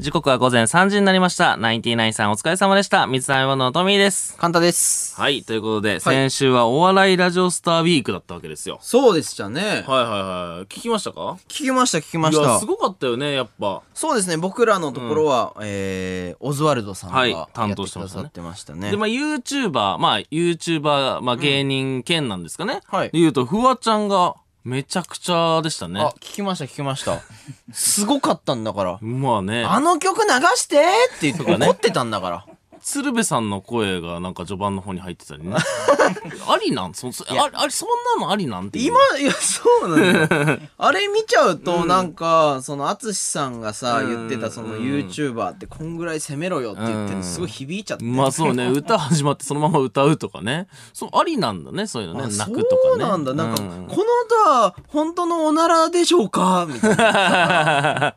時刻は午前3時になりました。ナインティナインさんお疲れ様でした。三つ編み物のトミーです。簡単です。はい。ということで、先週はお笑いラジオスターウィークだったわけですよ。そうでしたね。はいはいはい。聞きましたか？聞きました、聞きましいや、たす。ごかったよね、やっぱ。そうですね、僕らのところは、えー、オズワルドさんがはい担当くしてましたねださってましたね。で、まあ、YouTuber、まあ、YouTuber、まあ、芸人兼なんですかね。はいで言うと、フワちゃんがめちゃくちゃでしたねあ。、聞きました、聞きました。すごかったんだから。まあね。あの曲流してって言って怒ってたんだから。鶴瓶さんの声がなんか序盤の方に入ってたりね。ありなん？そそああれ、そんなのありなんて今、いや、そうなんだよ。あれ見ちゃうと、なんか、その、淳さんがさ、言ってた、その、YouTuber ってこんぐらい攻めろよって言ってるのすごい響いちゃって。まあそうね、歌始まってそのまま歌うとかね。そう、ありなんだね、そういうのね。あ泣くとかね。そうなんだ。なんか、うこの音は本当のおならでしょうか？みたいな。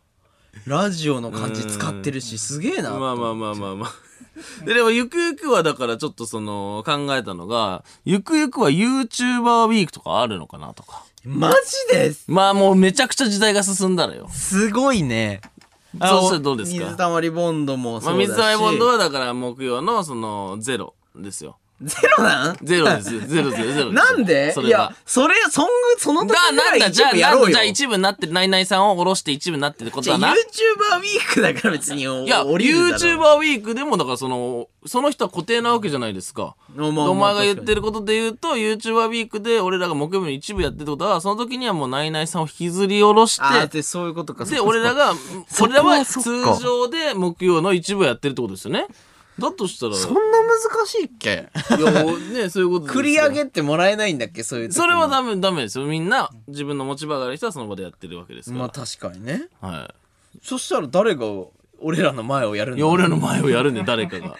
ラジオの感じ使ってるし、すげえな。まあまあまあまあまあ。ででも、ゆくゆくはだからちょっとその、考えたのが、ゆくゆくは YouTuber ウィークとかあるのかなとか。マジです？まあもうめちゃくちゃ時代が進んだらよ。すごいね。そうしたらどうです水か溜りボンドもまあ、そうだし。水溜りボンドはだから木曜のその、ゼロですよ。ゼロなん？ゼロですよ。ゼロですよ。ゼロですよ なんで？いやそれが。、それ、そんぐ、その時だ、ぐらいなんだ、じゃあ、やろうよ。なんだ？じゃあ一部になってる、ナイナイさんを下ろして一部になってることじゃあだな。YouTuber ウィークだから別においや、降りるだろ YouTuber ウィークでも、だからその、その人は固定なわけじゃないですか。まあまあお前が言ってることで言うと、YouTuber ウィークで俺らが木曜日の一部やってるってことは、その時にはもうナイナイさんを引きずり下ろしあーて、で、そういうことか。で、俺らが、そこ俺らはそっ通か常で木曜の一部やってるってことですよね。だとしたら、そんな難しいっけ？いや、ね、そういうこと繰り上げってもらえないんだっけ？そういう時それはダメ、ダメですよ。みんな、自分の持ち場がある人はその場でやってるわけですから。まあ確かにね。はそしたら誰が俺らの前をやるい。んだいや、俺らの前をやるね、誰かが。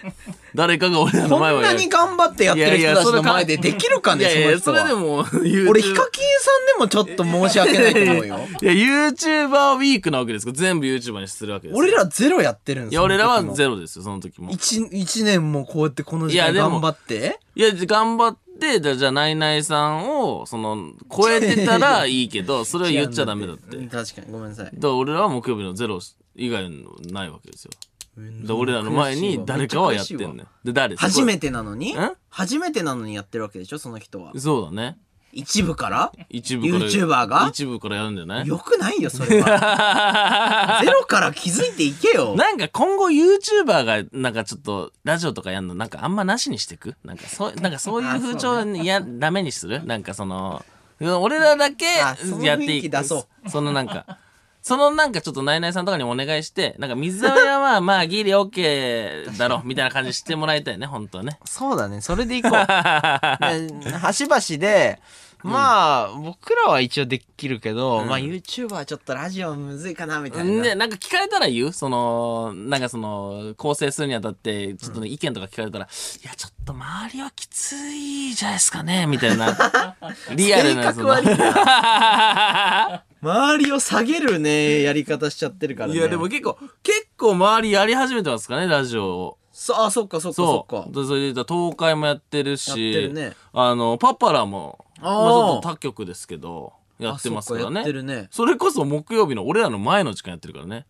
誰かが俺らの前をやる。なに頑張ってやってる人たちの前でできるかねいやいや、そその人はれでも、YouTube 俺ヒカキンさんでもちょっと申し訳ないと思うよ いや、YouTuber ウィークなわけですから、全部 YouTuber にするわけですよ。俺らゼロやってるんですいや、俺らはロゼロですよ、その時も。一一年もこうやってこの時間でも頑張っていや、頑張って、じゃあ、じゃあナイナイさんを、その、超えてたらいいけど、それは言っちゃダメだって。うん確かにごめんなさいだから俺らは木曜日のゼロ以外のないわけですよ。で俺らの前に誰かはやってんねん。で、誰初めて。てなのに？ん初めてなのにやってるわけでしょその人は。そうだね。一部から？一部から。YouTuber が？一部からやるんじゃない？よくないよそれは。ゼロから気づいていけよ。なんか今後 YouTuber がなんかちょっとラジオとかやるの？なんかあんまなしにしてく？なんかそう、なんかそういう風潮いや、ダメにする？なんかその、俺らだけやってい雰囲気出そう。そのなんか、そのなんかちょっとナイナイさんとかにお願いして、なんか水沢屋は まあギリ OK だろ、みたいな感じしてもらいたいね、本当はね。そうだね。それでいこう。で端々でまあ、僕らは一応できるけど、まあ YouTuber はちょっとラジオむずいかなみたいな、ね、なんか聞かれたら言う？その、なんかその、構成するにあたって、ちょっとね、意見とか聞かれたら、いや、ちょっと周りはきついじゃないですかね、みたいな。リアルな、その。周りを下げるねやり方しちゃってるからね。いや、でも結構、結構周りやり始めてますかね、ラジオを。そあそっかそっかそっか。それで東海もやってるし、るね。あの、パパラも、まあちあーょっと他局ですけど、やってますからね。ね。それこそ木曜日の俺らの前の時間やってるからね。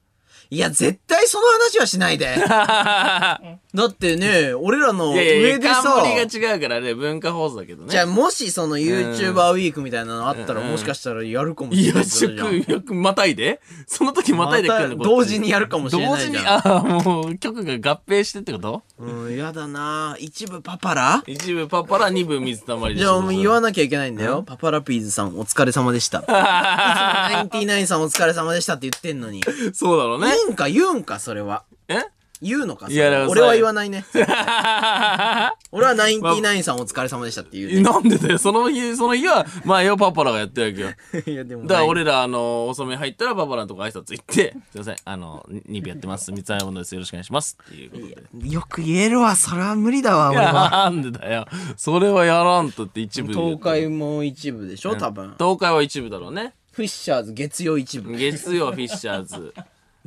いや絶対その話はしないで。だってね俺らのいやいやいや、上でさ。冠が違うからね、文化放送だけどね。じゃあもしその YouTuber ウィークみたいなのあったらうん。もしかしたらやるかもしいや、れないじゃんよく、よく、またいで。その時またいでくるの同時にやるかもしれないじゃん。同時に、ああ、もう、曲が合併してってこと？うんやだな。一部パパラ？一部パパラ、二部水溜りでしじゃあもう言わななきゃいけないんだよ。パパラピーズさんお疲れ様でした。ナインティナインさんお疲れ様でしたって言ってんのに。そうだろうね。いいんか言うんかそれは。え？言うのかそいやだか俺は言わないね。俺はナインティナインさんお疲れ様でしたって言うね。なんでだよ、その日、その日は、まあよ、パパラがやってるわけよ。いやでもだから俺ら、あの、遅め入ったらパパラのとこ挨拶行って、すいません、あの、2部やってます。三つ物です。よろしくお願いします。っていうことで。よく言えるわ。それは無理だわ、俺は。なんでだよ。それはやらんとって一部東海も一部でしょ多分。東海は一部だろうね。フィッシャーズ月曜一部。月曜フィッシャーズ。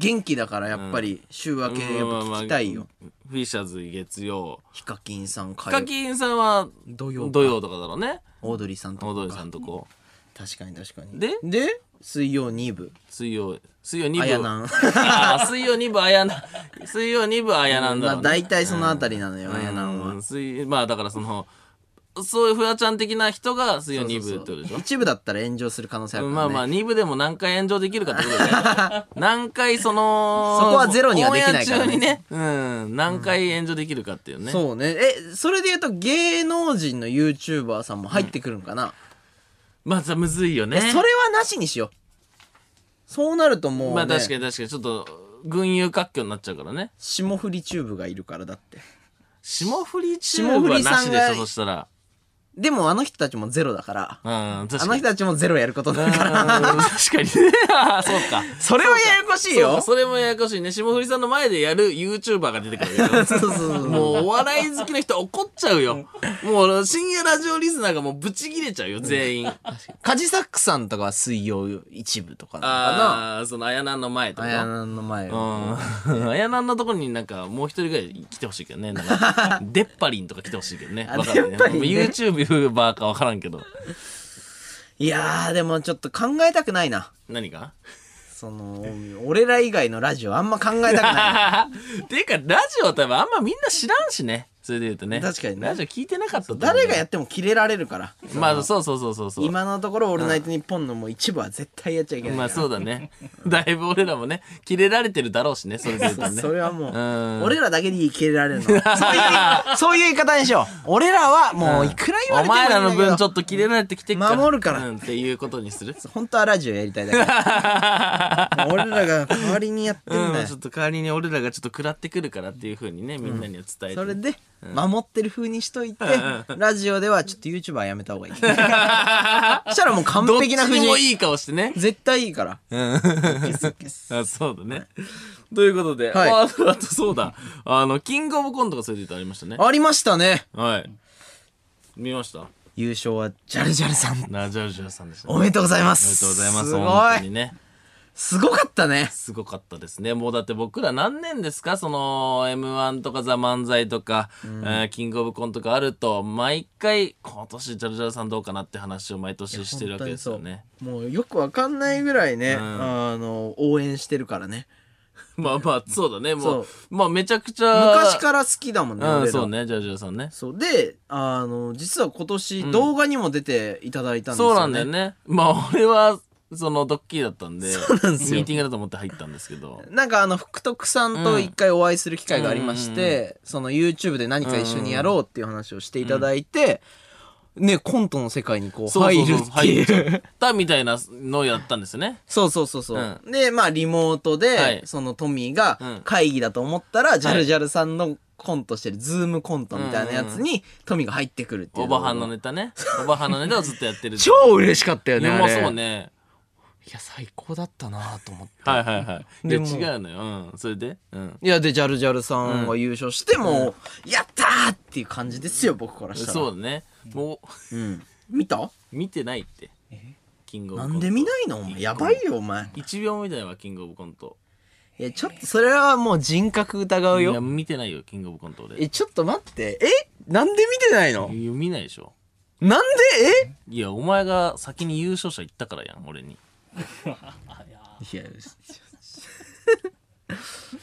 元気だからやっぱり週明けやっぱ聞きたいよ。フィッシャーズ月曜。ヒカキンさん、ヒカキンさんは土曜か土曜とかだろうね。オードリーさんとかオードリーさんとこ。確かに確かに。で？で水曜2部水曜、水曜2部。あやなん水曜2部あやな、水曜2部あやなんだまあろうね。大体そのあたりなのよ、あやなんはうん水まあだからその、そういうフワちゃん的な人が水曜2部ってことでしょ？一部だったら炎上する可能性あるから、ね、まあまあ2部でも何回炎上できるかってことで 何回そのそこはゼロにはできないからね。中にね、うん、何回炎上できるかっていうね、そうね。えそれで言うと芸能人の YouTuber さんも入ってくるんかな、まずはむずいよね。それはなしにしよう。そうなるともう、ね、まあ確かに確かに。ちょっと群雄割拠になっちゃうからね。霜降りチューブがいるからだって。霜降りチューブはなしでしょそしたらでもあの人たちもゼロだから。うん確かに。あの人たちもゼロやることになるから。うん確かにね。あーそうか。それはややこしいそうよか。それもややこしいね。霜降りさんの前でやる YouTuber が出てくるよ。そうそうそうもうお笑い好きな人怒っちゃうよ。もう深夜ラジオリスナーがもうブチ切れちゃうよ全員。カジサックさんとかは水曜一部とかなのかああそのあやなんの前とあやなんの前うん。あやなんのところになんかもう一人ぐらい来てほしいけどね。なんか デッパリンとか来てほしいけどね。あわかるね。デッパリンね YouTuber かわからんけど。いやーでもちょっと考えたくないな。何が？その俺ら以外のラジオあんま考えたくない。っ ていうかラジオ多分あんまみんな知らんしねそれで言うとね。確かにね。ラジオ聞いてなかったと思う誰がやってもキレられるから。まあそうそうそうそうそう。今のところ「オールナイトニッポン」のもう一部は絶対やっちゃいけないまあそうだね。だいぶ俺らもねキレられてるだろうしね それで言うとね。それはもう、うん。俺らだけにキレられるの。そういうそういう言い方にしよう。俺らはもういくら言われてもお前らの分ちょっっとキレられてきて守るから。うん、っていうことにする。と本当はラジオやりたいだからもう俺らが代わりにやってんだよ。うん、ちょっと代わりに俺らがちょっと食らってくるからっていうふうにねみんなには伝えて、それで守ってる風にしといてラジオではちょっと YouTuber やめた方がいい。そしたらもう完どっち璧な風ににもいい顔してね。絶対いいから。うん。あそうだね。ということで、はい。ああとあとそうだ。あのキングオブコントがそれで言うとありましたね。ありましたね。はい。見ました？優勝はジャルジャルさん。ナジャルジャルさんでしたね。おめでとうございます。おめでとうございます。すごい本当にねすごかったねすごかったですね。もうだって僕ら何年ですか？その M1 とかザ・漫才とか、えーキングオブコントがあると、毎回今年ジャルジャルさんどうかなって話を毎年してるわけですよね。もうよくわかんないぐらいね、んあの応援してるからね まあまあ、そうだね。もそうまあめちゃくちゃ。昔から好きだもんね、うん、そうね、ジャルジャルさんね。そうであの実は今年動画にも出ていただいたんですよね、そうなんだよね。まあ俺は、そのドッキリだったんで、そうなんですよ。ミーティングだと思って入ったんですけど。なんかあの福徳さんと一回お会いする機会がありまして、その YouTube で何か一緒にやろうっていう話をしていただいて、ねコントの世界にこうそうそうそう入るってい入っちゃうったみたいなのをやったんですよね。そうそうそうそう、うでまあリモートで、はい。そのトミーがうん。会議だと思ったら、ジャルジャルさんのコントしてるズームコントみたいなやつに、トミーが入ってくるっていうおばはんのネタね。おばはんのネタをずっとやってる。超嬉しかったよねあれ。そうね。いや最高だったなと思ってはいはいはい。で、違うのよ。うん。それで？うん。いやでジャルジャルさんが優勝してもう、やったーっていう感じですよ僕からしたらそうだね。もう、うん、見た？見てないって。キングオブコント。なんで見ないの？お前やばいよお前 ?1 秒も見てないわ、キングオブコント。いやちょっとそれはもう人格疑ういや、よ見てないよ、キングオブコント俺。えちょっと待ってえ？なんで見てないの？いや見ないでしょ。なんで？いや、お前が先に優勝者言ったからやん、俺に。えいや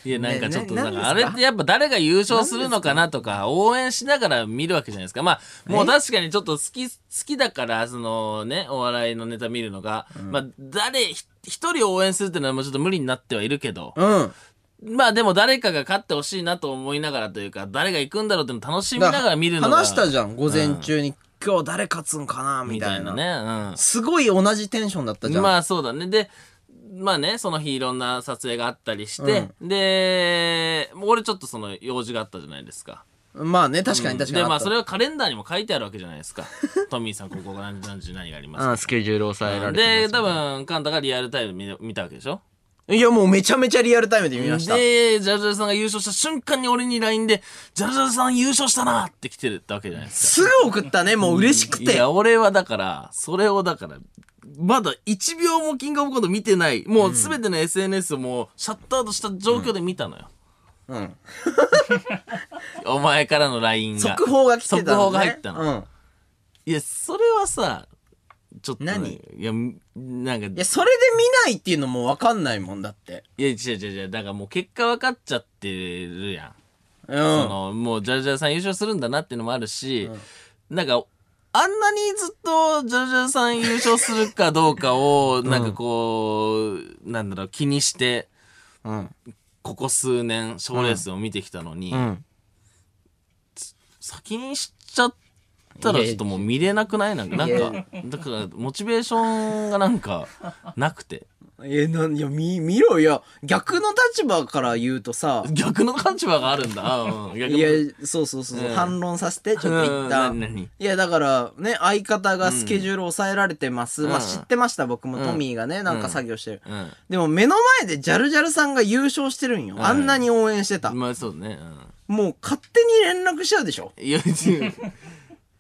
いや、なんかちょっと、ねなんか、あれってやっぱ誰が優勝するのかなとか、応援しながら見るわけじゃないですか。まあ、もう確かにちょっと好き、好きだから、そのね、お笑いのネタ見るのが、まあ、誰、ひ一人を応援するっていうのはもうちょっと無理になってはいるけど、うん。まあでも誰かが勝ってほしいなと思いながらというか、誰が行くんだろうっていうのを楽しみながら見るのが。話したじゃん午前中に、今日誰勝つんかなみみたいなたいなね。うん。すごい同じテンションだったじゃん、まあそうだね。で、まあね、その日いろんな撮影があったりして、で、俺ちょっとその用事があったじゃないですか。まあね確かに確かにで、まあそれははカレンダーにも書いてあるわけじゃないですか。トミーさん、ここが何時何時何がありますうんスケジュール抑えられてで、ます多分、カンタがリアルタイムで見見たわけでしょいやもうめちゃめちゃリアルタイムで見ましたで、ジャルジャルさんが優勝した瞬間に俺に LINE で、ジャルジャルさん優勝したなって来てるってわけじゃないですすぐ送ったねもう嬉しくか。いてや、俺はだから、それをだから、まだ1秒もキングオブコント見てない。もうすべての SNS をもうシャットアウトした状況で見たのよ。うん お前からの LINE が。速報が来てたの、ね、速報が入ったの。うんいや、それはさ、ちょっと、何？いや、なんか、いや、それで見ないっていうのもわかんないもんだって。いや、違う違う違う。だからもう結果分かっちゃってるやん。うん。その、もうジャルジャルさん優勝するんだなっていうのもあるし、なんか、あんなにずっとジャルジャルさん優勝するかどうかを、なんかこう、なんだろう、気にして、うん。ここ数年、賞レースを見てきたのに、うん。先に知っちゃったらちょっともう見れなくないなんか、なんか、だから、モチベーションがなんか、なくて。え、なん、いや、見、見ろよ。逆の立場から言うとさ、逆の立場があるんだ。うん、逆いのや、そうそうそう、うん反論させて、ちょっと一うん旦。いや、だから、ね、相方がスケジュール抑えられてます。まあ、うん知ってました、僕も。うんトミーがね、なんか作業してる。うん。でも、目の前でジャルジャルさんが優勝してるんよ。んあんなに応援してた。まあそうね。もう、勝手に連絡しちゃうでしょうん。いや、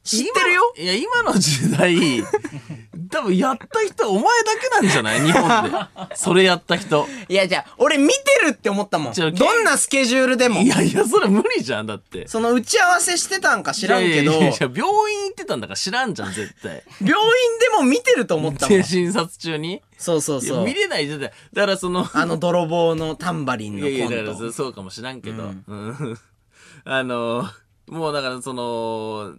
知ってるよ？いや、今の時代、多分やった人お前だけなんじゃない？日本で。それやった人。いや、じゃあ、俺見てるって思ったもん。ちょどんなスケジュールでもい。やいや、それ無理じゃん、だって。その打ち合わせしてたんか知らんけど、いやいやいや病院行ってたんだから知らんじゃん、絶対。病院でも見てると思ったもん。診察中に？そうそうそういや見。れないじゃん。だからその、あの泥棒のタンバリンのいやいや、コだからント。そそうかもしらんけど。うんあの、もうだからその、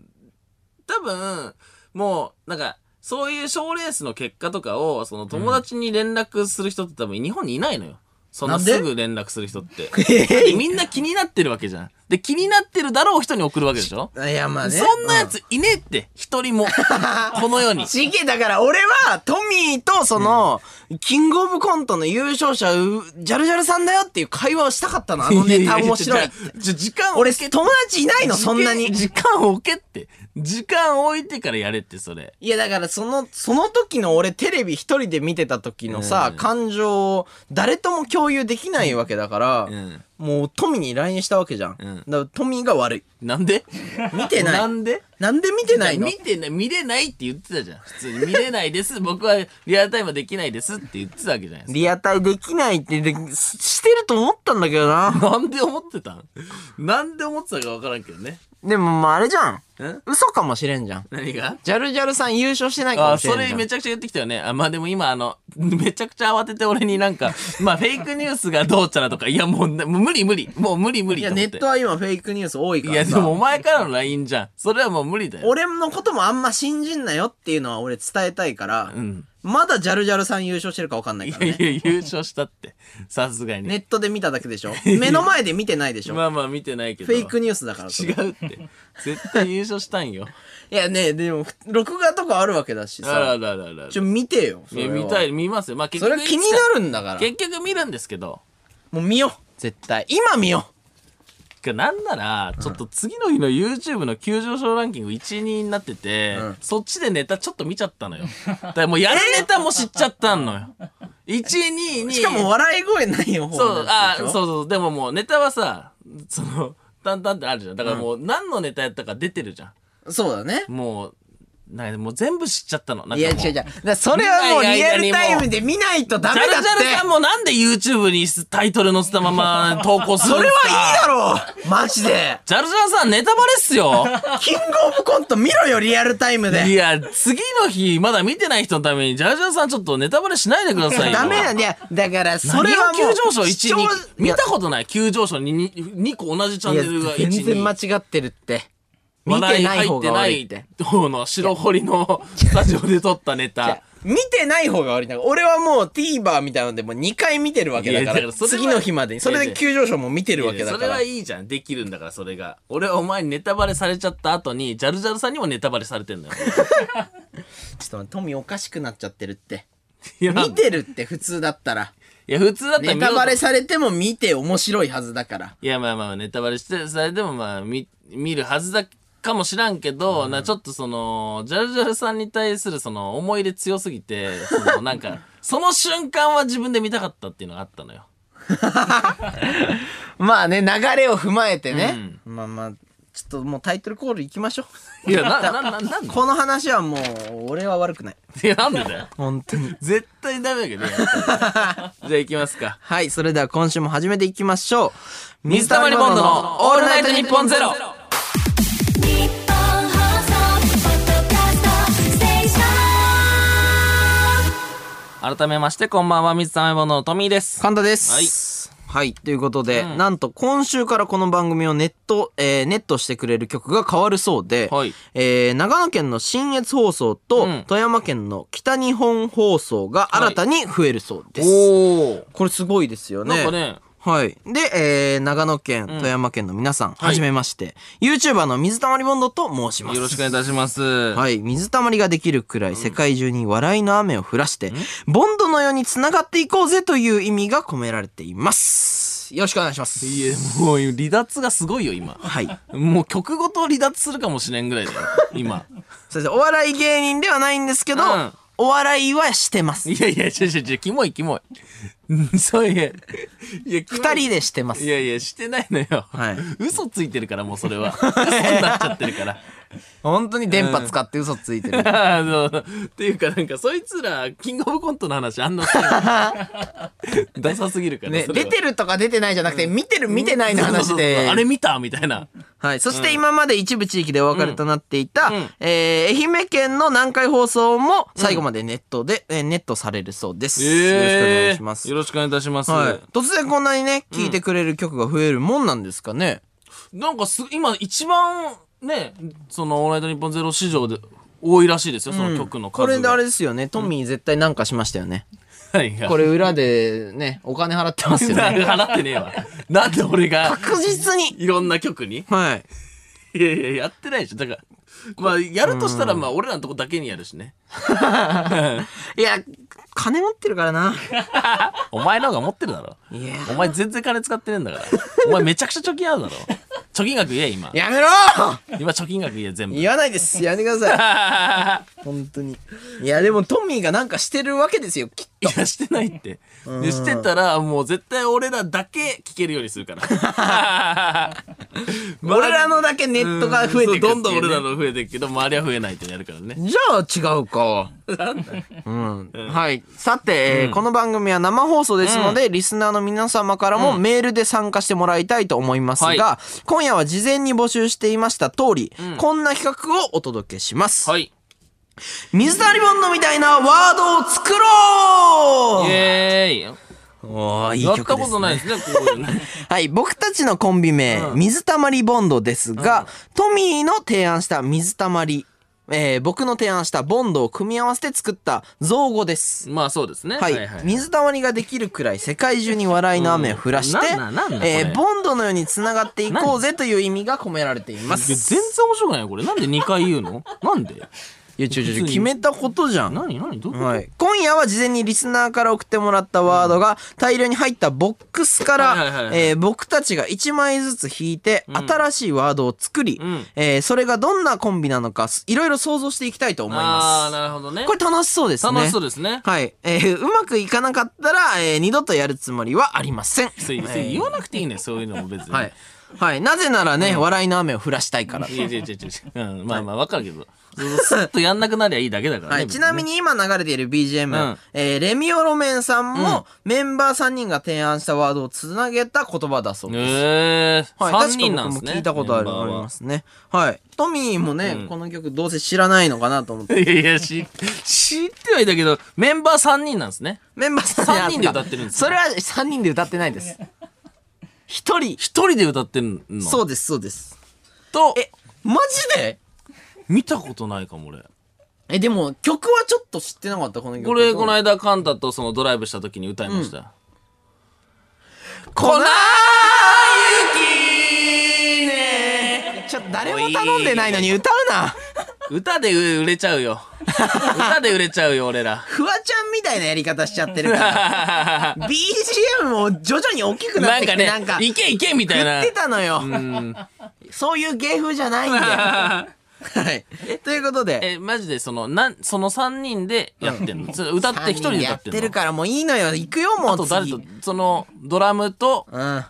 多分、もう、なんか、そういう賞レースの結果とかを、その友達に連絡する人って多分日本にいないのよ。そんなすぐ連絡する人って。えみんな気になってるわけじゃん。で、気になってるだろう人に送るわけでしょ？いや、まあね。そんなやついねえって、一人も。この世に。ちげだから俺はトミーとその、キングオブコントの優勝者、うジャルジャルさんだよっていう会話をしたかったの。あのネタ面白いって。ちょ、時間を俺、友達いないの、そんなに。時間を置けって。時間置いてからやれって、それ。いや、だからその、その時の俺テレビ一人で見てた時のさ、うん感情を誰とも共有できないわけだから、うん。もうトミーに LINE したわけじゃん。うんだからトミーが悪い。なんで？見てないなんで？なんで見てないの？見てない、見れないって言ってたじゃん。普通に見れないです。僕はリアルタイムはできないですって言ってたわけじゃないですリアタイできないってで、ししてると思ったんだけどな。か。なんで思ってたん？なんで思ってたかわからんけどね。でもまああれじゃん。ん？嘘かもしれんじゃん。何が？ジャルジャルさん優勝してないかあ、もしれんじゃん。それめちゃくちゃ言ってきたよね。あ、まあでも今あの、めちゃくちゃ慌てて俺になんか、まあフェイクニュースがどうちゃらとか、いやもう、もう無理無理。もう無理無理いや、と思って。ネットは今フェイクニュース多いかいや。でもお前からの LINE じゃん。それはもう無理だよ。俺のこともあんま信じんなよっていうのは俺伝えたいから、うん。まだジャルジャルさん優勝してるか分かんないいからね。やいや、優勝したって。さすがに。ネットで見ただけでしょ 目の前で見てないでしょまあまあ見てないけど。フェイクニュースだからそれ違うって。絶対優勝したんよ。いやね、でも、録画とかあるわけだしあらさ。ららら。ちょ、見てよ。そいや、れは見たい、見ますよ。まあ結そ局。れ気になるんだから。結局見るんですけど。もう見よう。絶対。今見よかなんなら、ちょっと次の日の YouTube の急上昇ランキング1位になってて、うんそっちでネタちょっと見ちゃったのよ。だからもうやるネタも知っちゃったのよ。1位、2位、2う。位。しかも笑い声ないよ、そう、あそうう。そう。でももうネタはさ、その、淡々ってあるじゃん。だからもう何のネタやったか出てるじゃそうだね。ん。もう、なんかもう全部知っちゃったの。なんかもういや、違う違う。だからそれはもうリアルタイムで見ないとダメだっジャルジャルさんて。もなんで YouTube にタイトル載せたまま投稿するんそれですか？はいいだろうマジで。ジャルジャルさんネタバレっすよキングオブコント見ろよ、リアルタイムいで。や、次の日、まだ見てない人のために、ジャルジャルさんちょっとネタバレしないでくださいよ。ダメなんだよ。だから、そそれは。急上昇？1、2視聴、見たことない急上昇に 2, 2個同じチャンネルがいや1、全然間2。違ってるって。見てない方入ってなが悪いって。い方の白堀のスタジオで撮ったネタ。見てない方が悪いんだから俺はもう TVer みたいなのでもう2回見てるわけだからから次の日までにそれで急上昇も見てるわけだそれからはいいじゃん。できるんだから、それが。俺はお前にネタバレされちゃった後に、ジャルジャルさんにもネタバレされてんだよ。ちょっとトミーおかしくなっちゃってるって見てるって普通だったらいや、普通だったらネタバレされても見て面白いはずだからいや、まあまあ、ネタバレして、それでもまあ、見、見るはずだかもしらんけど、な、ちょっとその、ジャルジャルさんに対するその、思い入れ強すぎて、その、なんか、その瞬間は自分で見たかったっていうのがあったのよ。まあね流れを踏まえてね、まあまあちょっともうタイトルコールいきましょいや、な、な、な、なん この話はもう俺は悪くないいや、なんでだよ。本当に絶対ダメだけどね。じゃあ行きますか。はいそれでは今週も始めていきましょう水溜りボンドのオールナイトニッポンゼロ。改めまして、こんばんは、水溜りボンドのトミーです。神田です。はい。ということで、なんと今週からこの番組をネット、えーネットしてくれる曲が変わるそうで、はいえー長野県の信越放送と、うん富山県の北日本放送が新たに増えるそうです。おー。これすごいですよね。なんかね、はい。で、えー長野県、富山県の皆さん、はじめまして、YouTuber の水溜りボンドと申します。よろしくお願いいたします。はい。水たまりができるくらい世界中に笑いの雨を降らして、ボンドのように繋がっていこうぜという意味が込められています。よろしくお願いします。いや、もう離脱がすごいよ、今。はい。もう曲ごと離脱するかもしれんぐらいだよ、今。そしてお笑い芸人ではないんですけど、うんお笑いはしてます。いやいや、ちょちょちょ、キモいキモい。うんそういや、いや、キモい二人でしてます。いやいや、してないのよ。はい嘘ついてるから、もうそれは。嘘になっちゃってるから。本当に電波使って嘘ついてる。あの、っていうかなんか、そいつら、キングオブコントの話あんなさ、ダサすぎるから。ね、それは出てるとか出てないじゃなくて、見てる見てないの話そうそうそうで。あれ見たみたいな。はい。そして今まで一部地域でお別れとなっていた、うんえー愛媛県の南海放送も最後までネットで、えーネットされるそうです。よろしくお願いします。よろしくお願いいたします。はい。突然こんなにね、聴いてくれる曲が増えるもんなんですかね？なんかす、今一番ね、その、オールナイトニッポンゼロ市場で多いらしいですよ、その曲の数が。これであれですよね、トミー絶対なんかしましたよね。はいはいこれ裏でね、お金払ってますよね。払ってねえわ。なんで俺が、確実に。いろんな曲に？はい。いやいや、やってないでしょ。だから、まあ、やるとしたら、まあ、俺らのとこだけにやるしね。いや、金持ってるからな。お前の方が持ってるだろ。いや。お前全然金使ってねえんだから。お前めちゃくちゃ貯金あるだろ。貯金額言え、今。やめろ今貯金額言え、全部。い言わないです。やめてください。本当に。いや、でもトミーがなんかしてるわけですよ、きっと。や、してないって。でしてたら、もう絶対俺らだけ聞けるようにするから。俺らのだけネットが増えてくねどんどん俺らの増えていくけど、周りは増えないってやるからね。じゃあ違うか。うん。はい。さて、えーこの番組は生放送ですので、リスナーの皆様からもメールで参加してもらいたいと思いますが、は今夜は事前に募集していました通り、こんな企画をお届けします。はい。水溜りボンドみたいなワードを作ろうイエーイ。おーいいやった曲です、ね。ことないですね、こういうね。はい、僕たちのコンビ名、水たまりボンドですが、トミーの提案した水たまり、えー僕の提案したボンドを組み合わせて作った造語です。まあそうですね。はい、水たまりができるくらい世界中に笑いの雨を降らして、えーボンドのように繋がっていこうぜという意味が込められていまいや全す。然面白くないよ、これ。なんで2回言うの？なんで？いや、ちょちょちょ、決めたことじゃん。何何どういうこと？はい、今夜は事前にリスナーから送ってもらったワードが大量に入ったボックスからえー僕たちが1枚ずつ引いて新しいワードを作り、うんえーそれがどんなコンビなのかすいろいろ想像していきたいと思いああ、まなるほどね。す。これ楽しそうですね。楽しそうですね。はい、えーうまくいかなかったら、えー二度とやるつもりはありません。そうそう言わなくていいね、そういうのも別に。はい。はい。なぜならね、笑いの雨を降らしたいからといやいやいやいやうん、まあまあわかるけど。スッとやんなくなりゃいいだけだからね。はい、ちなみに。に今流れている BGM、うんえーレミオロメンさんも、メンバー3人が提案したワードをつなげた言葉だそうです。ええはい、3人なんですね。聞いたことありますね。はい。トミーもね、この曲どうせ知らないのかなと思って。いやいや、知知ってはいたけど、メンバー3人なんですね。メンバー3人三人で歌ってるんですよそれは3人で歌ってないです。一人。一人で歌ってんの？そうです、そうです。と、え、マジで？見たことないかも俺。え、でも曲はちょっと知ってなかった、この曲。これ、この間、カンタとそのドライブした時に歌いました。粉雪ねちょっと誰も頼んでないのに歌うな。歌で売れちゃうよ。歌で売れちゃうよ、俺ら。フワちゃんみたいなやり方しちゃってるから。BGM も徐々に大きくなってきて、なんかねなんか、いけいけみたいな言って。たのよ。うん。そういう芸風じゃないんだよ。はい。ということで、え、マジでその、なん、その3人でやってんの？それ歌って一人でやっ歌ってんの？てるからもういいのよ。行くよ、もうあと誰次。と、その、ドラムと、うん。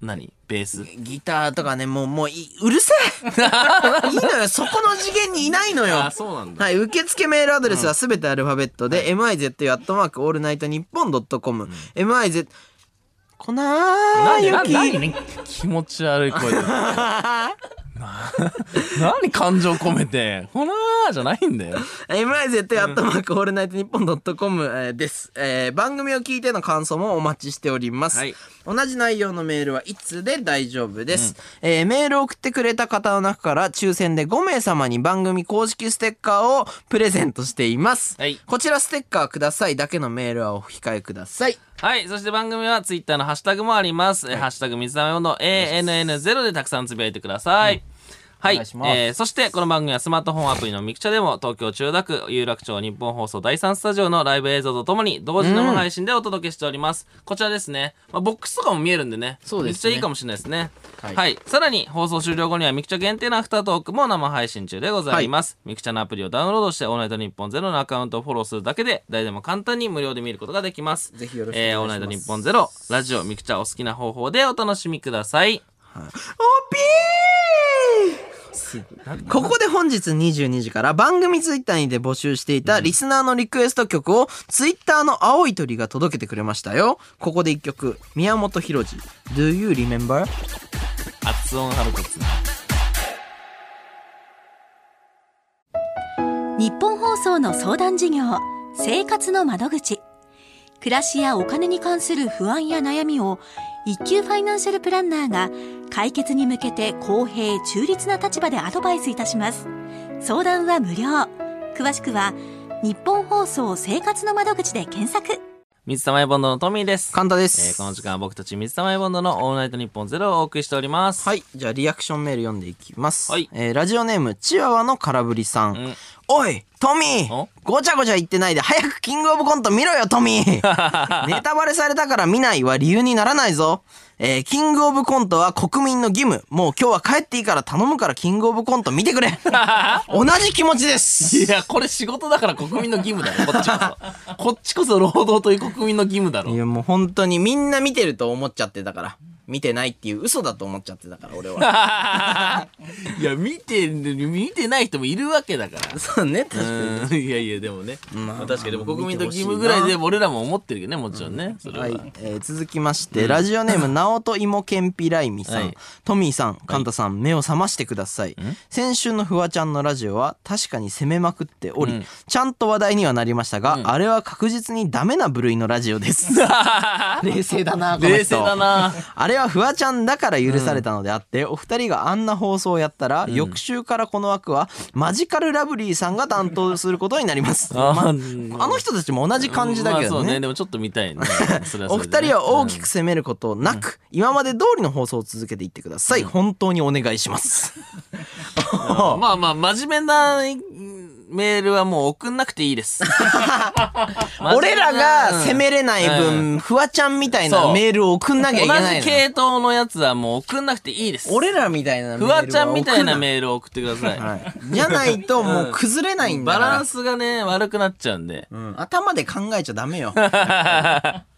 何？ベース。ギターとかね、もう、もうい、うるせえ いいのよ、そこの次元にいないのよ。あ、そうなんだ。はい、受付メールアドレスはすべてアルファベットで、miz アットマークオールナイトニッポンドットコム、miz、粉なんで、なん雪。で、気持ち悪い声で。何感情込めて、ほなーじゃないんだよ。MIZ アットマークオールナイトニッポンドットコムえーです、えー番組を聞いての感想もお待ちしております、はい同じ内容のメールはいつで大丈夫です、えーメールを送ってくれた方の中から抽選で5名様に番組公式ステッカーをプレゼントしています、はいこちらステッカーくださいだけのメールはお控えくださいはい。そして番組はツイッターのハッシュタグもあります。えハッシュタグ水溜りボンド ANN0 でたくさんつぶやいてください。はい。お願いえーそして、この番組はスマートフォンアプリのミクチャでも、東京千代田区有楽町ニッポン放送第3スタジオのライブ映像とともに、同時生配信でお届けしております。こちらですね。まあ、ボックスとかも見えるんでね。そうですねめっちゃいいかもしれないですね。ははいい。さらに、放送終了後にはミクチャ限定のアフタートークも生配信中でございます。ミクチャのアプリをダウンロードして、オールナイトニッポンゼロのアカウントをフォローするだけで、誰でも簡単に無料で見ることができます。ぜひよろしくお願いしますえーオールナイトニッポンゼロ、ラジオ、ミクチャお好きな方法でお楽しみください。おぴーここで本日22時から番組ツイッターにて募集していたリスナーのリクエスト曲をツイッターの青い鳥が届けてくれましたよ。ここで一曲、宮本浩次。Do you remember? 発音ハルコツ。日本放送の相談事業生活の窓口暮らしやお金に関する不安や悩みを一級ファイナンシャルプランナーが解決に向けて公平中立な立場でアドバイスいたします。相談は無料。詳しくはニッポン放送生活の窓口で検索。水溜りボンドのトミーです。カンタです。えーこの時間は僕たち水溜りボンドのオールナイトニッポンゼロをお送りしております。はい。じゃあリアクションメール読んでいきます。はいえーラジオネーム、チワワの空振りさん。んおいトミーお？ごちゃごちゃ言ってないで早くキングオブコント見ろよトミー ネタバレされたから見ないは理由にならないぞ。えーキングオブコントは国民の義務。もう今日は帰っていいから頼むからキングオブコント見てくれ。同じ気持ちです。いや、これ仕事だから国民の義務だろ、こっちこそ。こっちこそ労働という国民の義務だろい。やもう本当にみんな見てると思っちゃってたから。見てないっていう嘘だと思っちゃってたから俺は。いや、見て、見てない人もいるわけだから。そうね、確かに。うんいやいや、でもね。まあまあ確かに、でも国民の義務ぐらいで俺らも思ってるけどね、もちろんね。それは。はい、えー続きまして、ラジオネーム、直人芋けんぴらいみさん、はいトミーさん、カンタさん、目を覚ましてください。先週のフワちゃんのラジオは確かに攻めまくっており、うんちゃんと話題にはなりましたが、あれは確実にダメな部類のラジオです。冷静だな、この人。冷静だな。あれはフワちゃんだから許されたのであって、お二人があんな放送をやったら、翌週からこの枠はマジカルラブリーさんが担当することになります。あまあの人たちも同じ感じだけどね。まあね、でもちょっと見たいね。それはそお二人は大きく責めることなく、今まで通りの放送を続けていってください。本当にお願いします。まあまあ、真面目なメールはもう送んなくていいです。俺らが責めれない分、フワちゃんみたいなメールを送んなきゃいけ同ないの。じ系統のやつはもう送んなくていいです。俺らみたいなメールフワちゃんみたいなーメールを送ってください。ルはい。じゃないともう崩れないんだから。バランスがね、悪くなっちゃうんで。うん頭で考えちゃダメよ。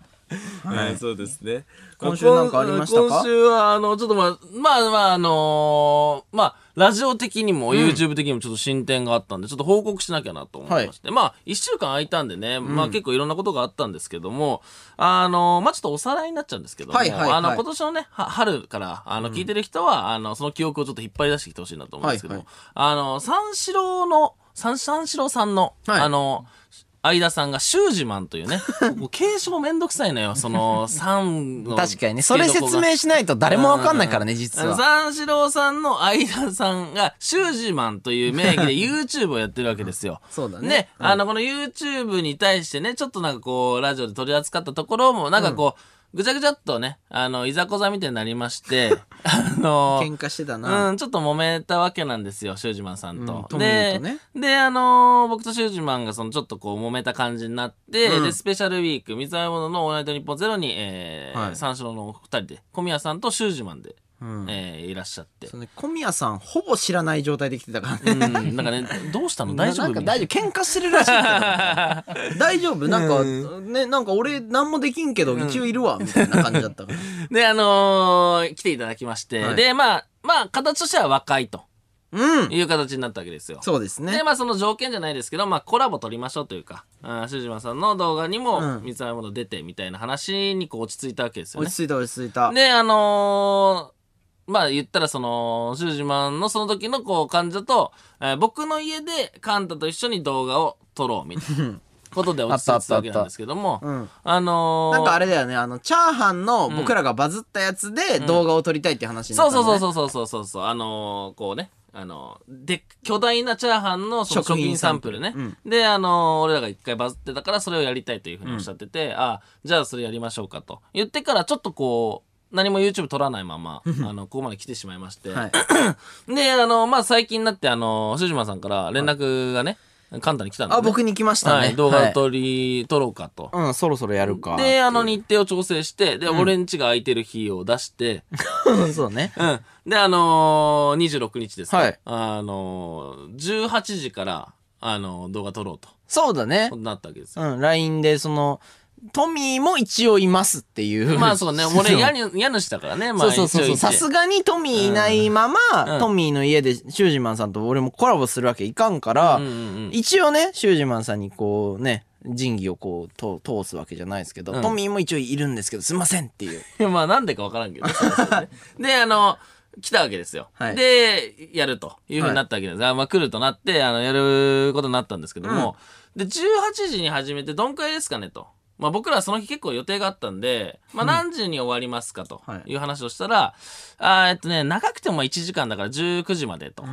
はい、そうですね。今週なんかありましたか？今週は、あの、ちょっとまあ、まあまあ、あのーまあ、ラジオ的にも YouTube 的にもちょっと進展があったんで、ちょっと報告しなきゃなと思いまして。まあ、一週間空いたんでね、まあ結構いろんなことがあったんですけども、あのーまあちょっとおさらいになっちゃうんですけども、はいはいはい。あの、今年のね、は春から、あの、聞いてる人は、あの、その記憶をちょっと引っ張り出してきてほしいなと思うんですけども、はい。あの、三四郎の、三三四郎さんの、はい。あの、相田さんがシュージマンというね、もう継承めんどくさいのよ、その、三の。確かにね。それ説明しないと誰もわかんないからね、実は。三四郎さんの相田さんが、シュージマンという名義で YouTube をやってるわけですよ。そうだねね、うんあの、この YouTube に対してね、ちょっとなんかこう、ラジオで取り扱ったところも、なんかこう、ぐちゃぐちゃっとね、あの、いざこざみたいになりまして、あの、喧嘩してたな。うん、ちょっと揉めたわけなんですよ、シュージマンさんと。うんトミーとねで、で、あのー僕とシュージマンがそのちょっとこう揉めた感じになって、うんで、スペシャルウィーク、水溜りボンドのオールナイトニッポンゼロに、えーはい三四郎のお二人で、小宮さんとシュージマンで、うんえーいらっしゃって。ね小宮さん、ほぼ知らない状態で来てたからうん、ね。なんかね、どうしたの？大丈夫？ななんか大丈夫？喧嘩してるらしいけど 大丈夫？なんか、ね、なんか俺何もできんけど一応いるわ、みたいな感じだったから。で、あのー来ていただきまして、はいで、まあ、まあ、形としては和解とうん。いう形になったわけですよ。そうですねで、。まあその条件じゃないですけど、まあコラボ取りましょうというか、あーシュージマンさんの動画にもうん三つもの出てみたいな話にこう落ち着いたわけですよね落。ち着いた落ち着いた。で、あのーまあ言ったらその、シュージマンのその時のこう感じだと、えー僕の家でカンタと一緒に動画を撮ろうみたいなことで落ち着いてたわけなんですけども、うん。あのーなんかあれだよね、あの、チャーハンの僕らがバズったやつで動画を撮りたいって話になそうったの、ね。そうそうそうそうそうそうあのーこうねあのーで巨大なチャーハンの食食品品サンプルね、サンプであのー俺らが一回バズってたからそれをやりたいというふうにおっしゃってて、あじゃあそれやりましょうかと。言ってからちょっとこう何も YouTube 撮らないままあのここまで来てしまいまして、はい。であのまあ最近になってあのシュージマンさんから連絡がね簡単に来たんで、ね、あ、僕に来ましたね。はい、動画をはい撮り、撮ろうかと。うん、そろそろやるか。で、あの日程を調整して、で、俺ん家が空いてる日を出して、う んそうね。うん。で、あのー、26日ですか。はいあのー、18時から、あのー動画撮ろうと。そうだねなったわけですよ。うん、LINE で、その、トミーも一応いますっていう。まあそうね、俺家に、家主だからね、まあそうそうそうさすがにトミーいないまま、うん。トミーの家でシュージマンさんと俺もコラボするわけいかんから、うんうんうん。一応ね、シュージマンさんにこうね、仁義をこうと通すわけじゃないですけど、うん。トミーも一応いるんですけど、すいませんっていう。い やまあなんでかわからんけど。で、あの、来たわけですよ。はい。で、やるというふうになったわけです。あまあ来るとなって、あの、やることになったんですけども、で、18時に始めてどんくらいですかねと。まあ僕らはその日結構予定があったんで、まあ何時に終わりますかとはい。いう話をしたら、あーえっとね、長くても1時間だから19時までと。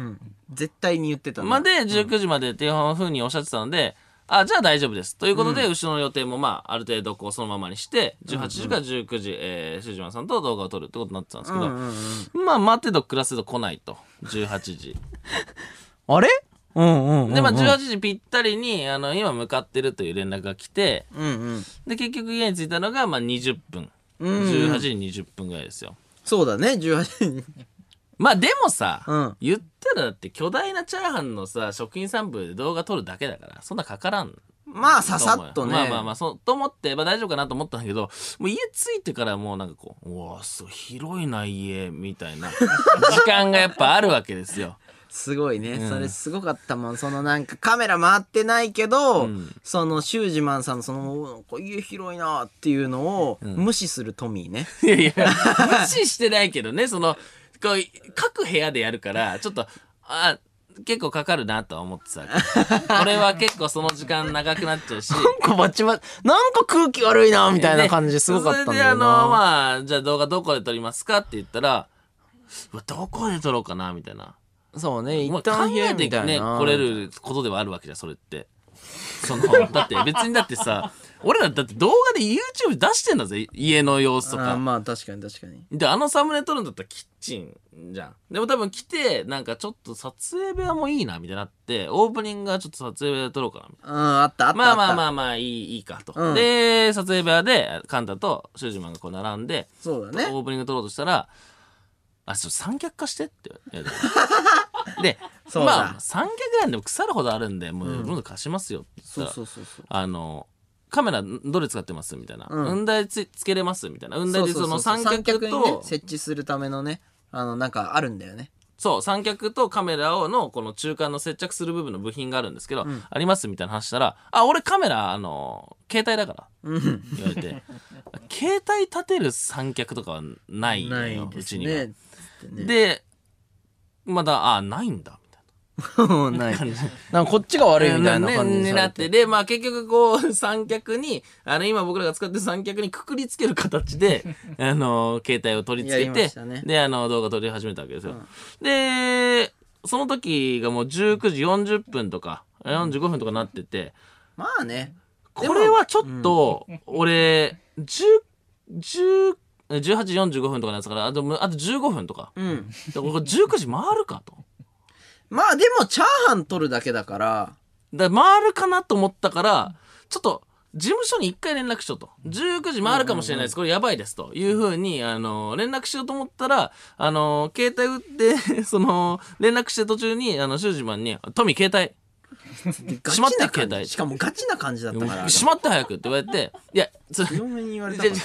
絶対に言ってたまあで、19時までっていうふうにおっしゃってたので、あ、じゃあ大丈夫です。ということで、後ろの予定もまあ、ある程度こう、そのままにして、18時から19時、えー、シュージマンさんと動画を撮るってことになってたんですけど、うんうんうん。まあ、待てど暮らせど来ないと。18時。あれ？うんうんうん。で、まあ、18時ぴったりに、あの、今向かってるという連絡が来て、うんうん。で、結局家に着いたのが、まあ、20分。うん18時20分ぐらいですよ。そうだね、18に。まあ、でもさ、うん言ったらだって巨大なチャーハンのさ、食品サンプルで動画撮るだけだから、そんなかからん。まあ、ささっとね。まあまあまあ、そう、と思って、まあ大丈夫かなと思ったんだけど、もう家着いてからもうなんかこう、うわすごい広いな家、みたいな、時間がやっぱあるわけですよ。すごいね、うん。それすごかったもん。そのなんかカメラ回ってないけど、うん。そのシュージマンさんのそのこう家広いなっていうのを無視するトミーね、いやいや、無視してないけどね、その、こう、各部屋でやるから、ちょっと、あ、結構かかるなとは思ってさ。俺は結構その時間長くなっちゃうし。なんかバチバチ。なんか空気悪いなみたいな感じですごかったんだよな。それであの、まあ、じゃあ動画どこで撮りますかって言ったら、うわどこで撮ろうかなみたいな。そうね一まあ考旦部屋えてね、みたいな来れることではあるわけじゃん、それって。その、だって別にだってさ、俺らだって動画で YouTube 出してんだぜ、家の様子とあーか。まあ確かに確かにで、あのサムネ撮るんだったらキッチンじゃん。でも多分来て、なんかちょっと撮影部屋もいいな、みたいになって、オープニングがちょっと撮影部屋で撮ろうかな、みたいな。うんあったあったまあまあまああまあ、いい、いいかと。うんで、撮影部屋で、カンタとシュージマンがこう並んで、そうだねオープニング撮ろうとしたら、あ、ちょっと三脚化してって。言われて。で、まあ三脚なんでも腐るほどあるんでもうどん。どん貸しますよってそう言ったらそうそうそうあのカメラどれ使ってますみたいな、うん。雲台つつけれますみたいな。雲台でその三三脚とね設置するためのねあのなんかあるんだよね。そう三脚とカメラをのこの中間の接着する部分の部品があるんですけど、ん。ありますみたいな話したら「あ俺カメラあの携帯だから」うん。言われて。携帯立てる三脚とかはないのよないですうちには。ね。でまだあないんだみたいな。う んないなんかこっちが悪いみたいな感じにでなって。でまあ結局こう 三脚にあの今僕らが使ってる三脚にくくりつける形で あの携帯を取り付けて、ね。であの動画撮り始めたわけですよ、でその時がもう19時40分とか45分とかなっててまあね。これはちょっと俺10 10 18時45分とかのやつからあとあと15分とかうんでこれ19時回るかと。まあでもチャーハン取るだけだからだから回るかなと思ったから、ちょっと、事務所に一回連絡しようと。19時回るかもしれないです。これやばいです。というふうに、あの、連絡しようと思ったら、あの、携帯売って、その、連絡して途中に、あの、シュージマンに、トミー携帯、しまってな感携帯じしかもガチな感じだったから。しまって早くって言われて、いや、つ、嫁に言われたから。じ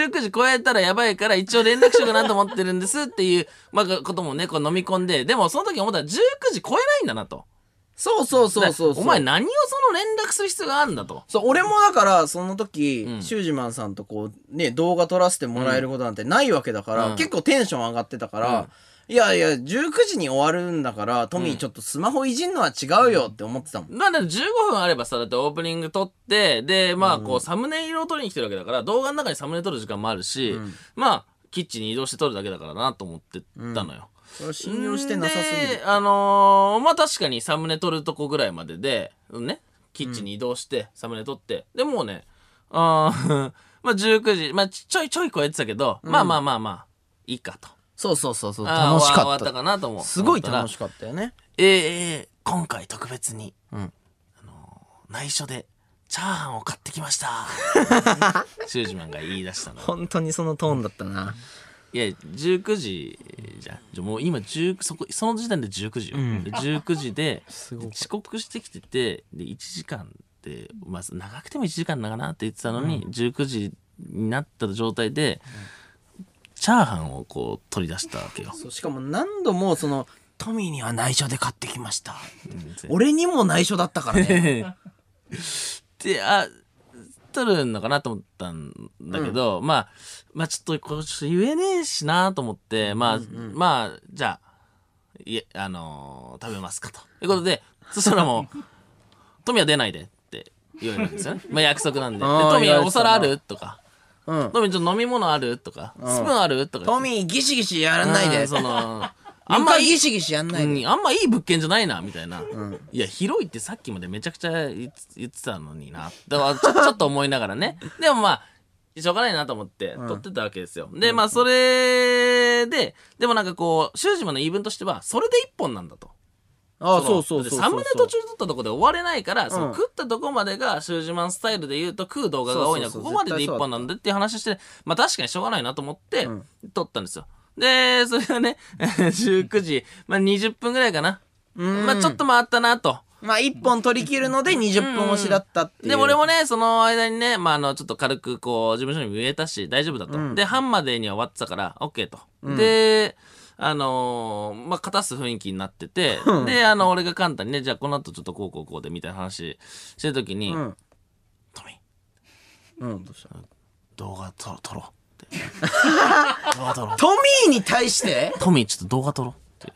ゃ19時超えたらやばいから一応連絡しようかなと思ってるんですっていう、まあ、こともね、こう飲み込んで、でもその時思ったら19時超えないんだなと。そうそうそうそうそう。お前何をその連絡する必要があるんだと。そう、俺もだから、その時、うん。シュージマンさんとこう、ね、動画撮らせてもらえることなんてないわけだから、うん。結構テンション上がってたから、いやいや、19時に終わるんだから、トミーちょっとスマホいじんのは違うよって思ってたもん。なんだ15分あればさ、だってオープニング撮って、で、まあこうサムネイルを撮りに来てるわけだから、動画の中にサムネ撮る時間もあるし、まあ、キッチンに移動して撮るだけだからなと思ってたのよ。それは信用してなさすぎるで。あのーまあ確かにサムネ撮るとこぐらいまでで、うんね、キッチンに移動して、サムネ撮って、でもうね、あー まあ19時、まあちょいちょい超えてたけど、まあまあまあまあ、いいかと。そうそうそうそう。あー楽しかっ。終わったたかなと思う。すごい楽しかったよね。えーえー今回特別に、うんあのー内緒で、チャーハンを買ってきました。シュージマンが言い出したの。本当にそのトーンだったな。いや、19時じゃん。じゃもう今10、そこ、その時点で19時よ。んで19時で、遅刻してきてて、で、1時間で、まず長くても1時間だかなって言ってたのに、19時になった状態で、チャーハンをこう取り出したわけよ。そうしかも何度もその、トミーには内緒で買ってきました。うん俺にも内緒だったからね。で、あ、取るのかなと思ったんだけど、まあ、まあちょっとこれちょっと言えねえしなと思って、まあ、まあ、じゃあ、いえ、あのー食べますかと。いうことで、そしたらもう、トミは出ないでって言われるんですよね。まあ約束なんで。でトミ言われてたなお皿ある？とか、うん。トミちょっと飲み物ある？とか、スプーンある？とか。トミーギシギシやらないで。うんその、ああんんまいいまギシギシやんないで。うん、あんまいい物件じゃないなみたいな、いや広いってさっきまでめちゃくちゃ言って言ってたのにな。だからちょ ちょっと思いながらね。でもまあしょうがないなと思って撮ってたわけですよ、でまあそれででもなんかこう修島の言い分としてはそれで一本なんだとあ、のそうそうそうサムネ途中撮ったとこで終われないから、そのうん食ったとこまでがシュージマンスタイルで言うと食う動画が多いのはここまでで一本なんだっていう話して、まあ確かにしょうがないなと思ってうん撮ったんですよ。で、それがね、19時、まあ20分ぐらいかな。うんまあちょっと回ったなと。まあ、一本取り切るので20分押しだったっていう。で、俺もね、その間にね、まあ、あの、ちょっと軽く、こう、事務所に見えたし、大丈夫だと。うんで、半までには終わってたから、OK と。で、あのーまあ、片す雰囲気になってて、うんで、あの、俺が簡単にね、じゃあこの後ちょっとこうこうこうで、みたいな話してるときに、うん。トミー、うん、どうした？動画撮ろ撮ろうって。動画撮ろう。トミーに対して？トミー、ちょっと動画撮ろうって。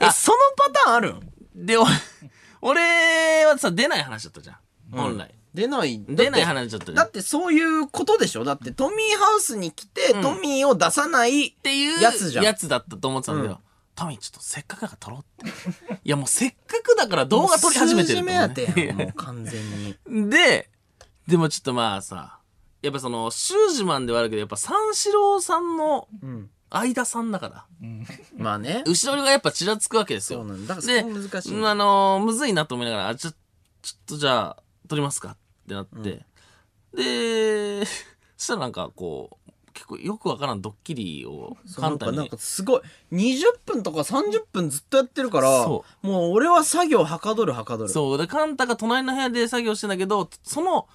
え、そのパターンあるん？で、俺、俺はさ、出ない話だったじゃん。本来。出ない。出ない話だった。だってそういうことでしょ？だってトミーハウスに来て、トミーを出さないっていうやつじゃんやつだったと思ってたんだけど、うんトミーちょっとせっかくだから撮ろうって。いやもうせっかくだから動画撮り始めてる数字目当てやん、もう完全に。で、でもちょっとまあさ、やっぱその、シュージマンではあるけど、やっぱ三四郎さんのうん。間さんだから、まあね。後ろがやっぱちらつくわけですよ。そうなんだ。だからで、そこ難しい。うんあのーむずいなと思いながら、あ、ちょ、ちょっとじゃあ、撮りますかってなって、で、そしたらなんかこう、結構よくわからんドッキリを簡単になんか。すごい20分とか30分ずっとやってるからそもう俺は作業はかどるはかどるそう。で、カンタが隣の部屋で作業してんだけど、その、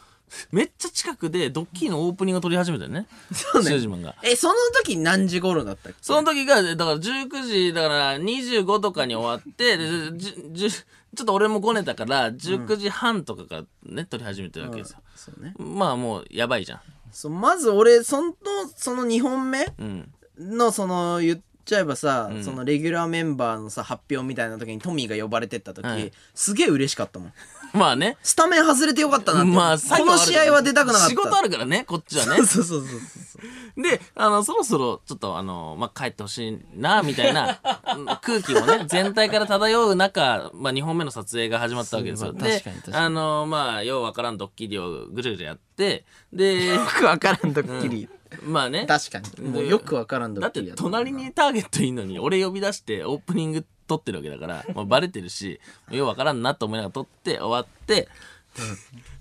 めっちゃ近くでドッキリのオープニングを撮り始めたよね。そうねシュージマンが。えその時何時頃だったっけ？その時が、だから19時、だから25とかに終わって、でじじゅちょっと俺もごねたから、19時半とかからね、撮り始めてるわけですよ。そうねまあもう、やばいじゃん。そうまず俺そのその2本目うん。のその言っちゃえばさ、うんそのレギュラーメンバーのさ発表みたいな時にトミーが呼ばれてった時、はいすげえ嬉しかったもんまあね。スタメン外れてよかったなって、まあ、この試合は出たくなかった。仕事あるからね、こっちはね。そう。そうそうそうで、あの、そろそろ、ちょっと、あの、まあ、帰ってほしいな、みたいなうん 空気もね、全体から漂う中、まあ、2本目の撮影が始まったわけですよ。であの、まあ、ようわからんドッキリをぐちゃぐちゃやって、で、よくわからんドッキリ、まあね。確かに。もうよくわからんドだって隣にターゲットいんのに俺呼び出してオープニング撮ってるわけだから、まあ、バレてるしようわからんなと思いながら撮って終わって、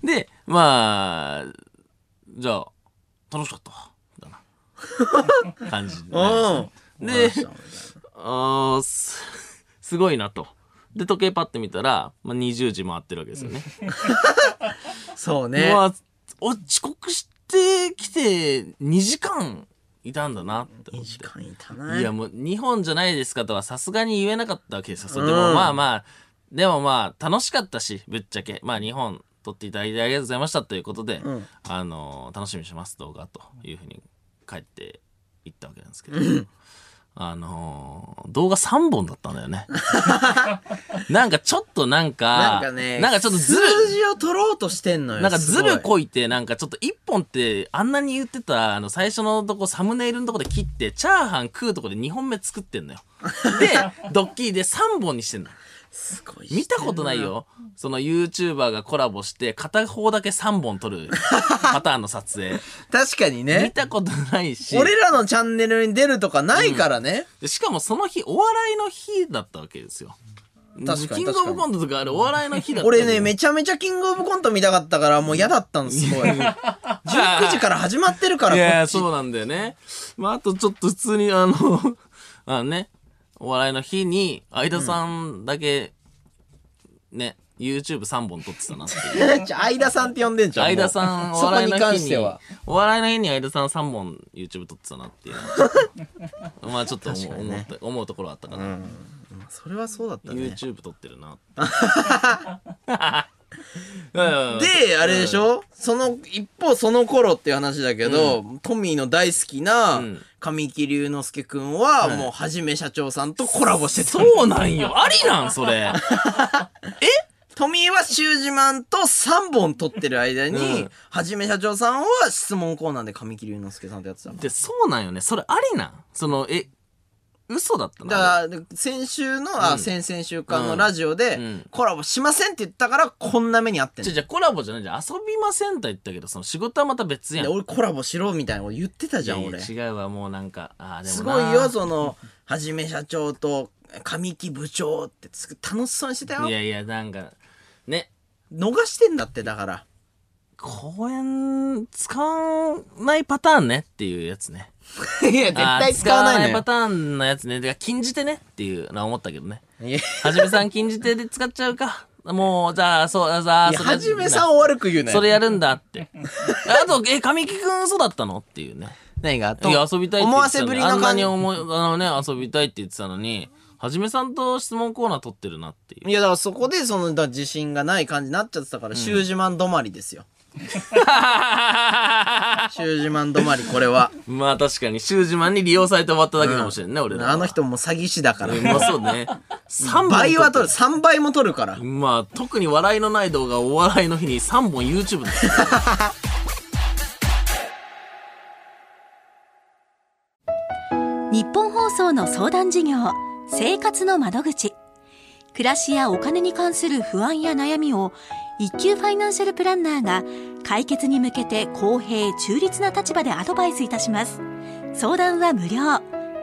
でまあじゃあ楽しかった。な。感じになりまうん。すねであーす すごいなと。で時計パッて見たら、まあ、20時回ってるわけですよね。そうね。まあ、お遅刻してきて2時間いたんだなって思2って。時間いたねいやもう日本じゃないですかとはさすがに言えなかったわけですよ。そうでうんもまあまあ、でもまあ楽しかったし、ぶっちゃけ。まあ日本撮っていただいてありがとうございましたということで、ん。あのー楽しみにします動画というふうに帰っていったわけなんですけど、あのー動画3本だったんだよね。なんかちょっとなんか、なんかねなんかちょっとずる、数字を取ろうとしてんのよなんかずるいこいて、なんかちょっと一本って、あんなに言ってた、あの、最初のとこ、サムネイルのとこで切って、チャーハン食うとこで2本目作ってんのよ。で、ドッキリで3本にしてんの。すごい見たことないよ。その YouTuber がコラボして、片方だけ3本撮る パターンの撮影。確かに見ねたことないし。俺らのチャンネルに出るとかないからね、でしかもその日、お笑いの日だったわけですよ。確かにキングオブコントとかあれお笑いの日だった俺ねめちゃめちゃキングオブコント見たかったからもう嫌だったんすごい。19時から始まってるからいやそうなんだよね。まあ、あとちょっと普通にあの、あのね、お笑いの日に、相田さんだけ、ね、YouTube3 本撮ってたなっていう。相田さんって呼んでんじゃん相田さん、お笑いに関日にしては、お笑いの日に相田さん3本 YouTube 撮ってたなっていう。まあちょっと思う,、思った思うところあったかな。それはそうだったね。YouTube 撮ってるな。うん。であれでしょ、その一方その頃っていう話だけど、トミーの大好きなうん神木隆之介くんは、はいもうはじめ社長さんとコラボしてたそうなんよ。ありなんそれ。トミーはシュージマンと3本撮ってる間に、うんはじめ社長さんは質問コーナーで神木隆之介さんとやってたので、そうなんよね。それありなん？その、え、嘘だったの？だから先週の、あ先々週間のラジオで、うん。コラボしませんって言ったからこんな目にあってんの。じゃじゃコラボじゃないじゃん。遊びませんと言ったけどその仕事はまた別やん。で俺コラボしろみたいなこと言ってたじゃん俺。違うわもうなんかあーでもなすごいよそのはじめ社長と神木部長ってつ楽しそうにしてたよ。いやいやなんかね。逃してんだってだから。公演使わないパターンねっていうやつねいや絶対使わないのパターンのやつね。で禁じ手ねっていうのは思ったけどね。はじめさん禁じ手で使っちゃうか。もうじゃあそうあさあはじめさんを悪く言うなよ。それやるんだって。あとえ神木くん嘘だったのっていうね。何が？いや遊びたいって思わせ言ってたのに。あんなぶりの感じ。に思いあのね遊びたいって言ってたのにはじめさんと質問コーナー取ってるなっていう。いやだからそこでそのだ自信がない感じになっちゃってたから、シュージマン止まりですよシュージマン止まりこれは。まあ確かにシュージマンに利用されて終わっただけかもしれんね、俺らは。あの人も詐欺師だから。うんまあそうね。3倍は取る。る3倍も取るから。まあ特に笑いのない動画をお笑いの日に3本 YouTube で日本放送の相談事業生活の窓口。暮らしやお金に関する不安や悩みを一級ファイナンシャルプランナーが解決に向けて公平中立な立場でアドバイスいたします。相談は無料。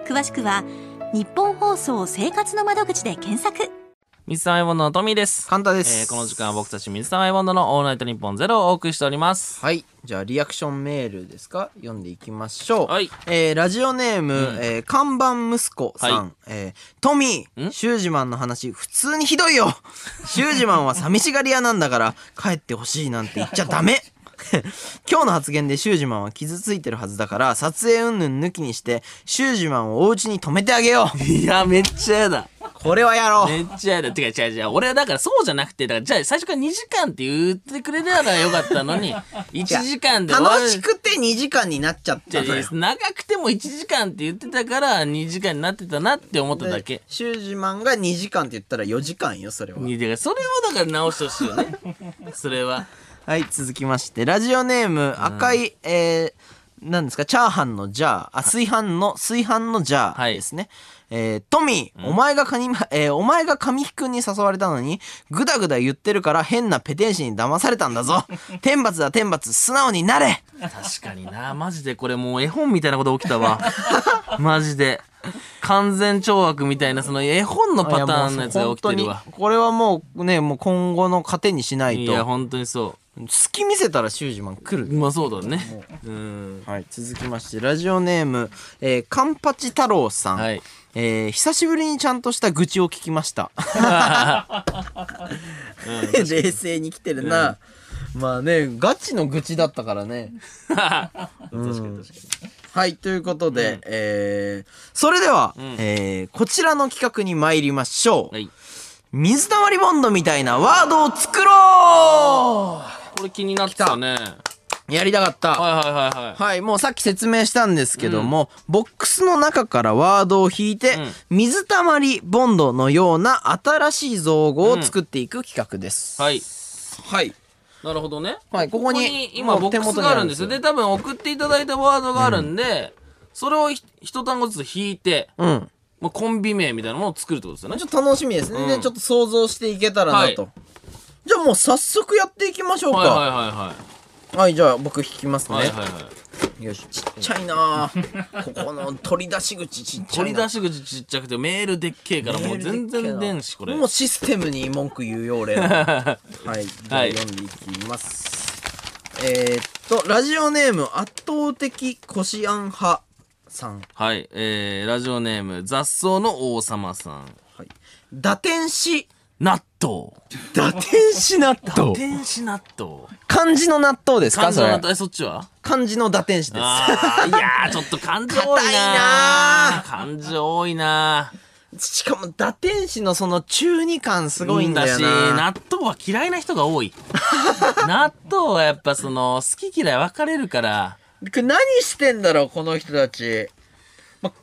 詳しくはニッポン放送生活の窓口で検索。水溜りボンドのトミーです。カンタです。えーこの時間は僕たち水溜りボンドのオールナイトニッポンゼロをお送りしております。はい。じゃあリアクションメールですか？読んでいきましょう、はい。えーラジオネーム、えー看板息子さん、はい。えートミーん？シュージマンの話普通にひどいよ。シュージマンは寂しがり屋なんだから帰ってほしいなんて言っちゃダメ。今日の発言でシュージマンは傷ついてるはずだから撮影云々抜きにしてシュージマンをお家に泊めてあげよいやめっちゃやだ。うこれはやろう、めっちゃやだてか違う違う。俺はだからそうじゃなくてだからじゃあ最初から2時間って言ってくれたらよかったのに 1時間で終わる。楽しくて2時間になっちゃったのよ。長くても1時間って言ってたから2時間になってたなって思っただけ。シュージマンが2時間って言ったら4時間よそれは。それをだから直してほしいよね。それは。はい、続きまして、ラジオネーム、赤い、えー、何ですか、チャーハンのジャー、あ、炊飯の、炊飯のジャーですね。えー、トミー、お前がカニ、えー、お前が神木くんに誘われたのに、ぐだぐだ言ってるから変なペテン師に騙されたんだぞ。天罰だ天罰、素直になれ確かにな。マジでこれもう絵本みたいなこと起きたわ。マジで。完全懲悪みたいなその絵本のパターンのやつが起きてるわ。これはもうね、もう今後の糧にしないいや、と。本当にそ隙見せたらシュージマン来う。る。まあそうだね。うん。はい、続きまして、ラジオネーム、えー、カンパチ太郎さん。はい。えー久しぶりにちゃんとした愚痴を聞きました。冷静に来てるな。まあね、ガチの愚痴だったからね。はい、ということで、えー、それでは、んえー、こちらの企画に参りましょう。はい。水溜りボンドみたいなワードを作ろこれ気になってたね。うやりたかった。はいはいはいはい。はい、もうさっき説明したんですけども、ボックスの中からワードを引いて、水溜りボンドのような新しい造語を作っていく企画です。はい。はい。なるほどね。はい、こここに今ボックスがあるんですよ。で、多分送っていただいたワードがあるんで、それをひ一単語ずつ引いて、うん。もうコンビ名みたいなものを作るってことですよねち。ょっと楽しみですね。うんで、ちょっと想像していけたらなと。はじゃあもう早速やっていきましょうか。はいは、はいはいじゃあ僕引きますね。はい。はいはいはい。よし、ちっちゃいなぁ ここの取り出し口ちっちゃいな取り出し口ちっちゃくてメールでっけえからもう全然出んし、これ。もうシステムに文句言うよ俺ら はいじゃあはい読んでいきます、えー、っとラジオネーム圧倒的こしあん派さんはい。えー、ラジオネーム、雑草の王様さん。はい打天使納豆。打天使納豆。天使納豆。漢字の納豆ですか漢字の納豆、え、そっちは？漢字の打天使です。いやー、ちょっと漢字多いなな漢字多いなしかも打天使のその中二感すごいんだよし、な納豆は嫌いな人が多い。納豆はやっぱその、好き嫌い分かれるから。何してんだろうこの人たち、ま、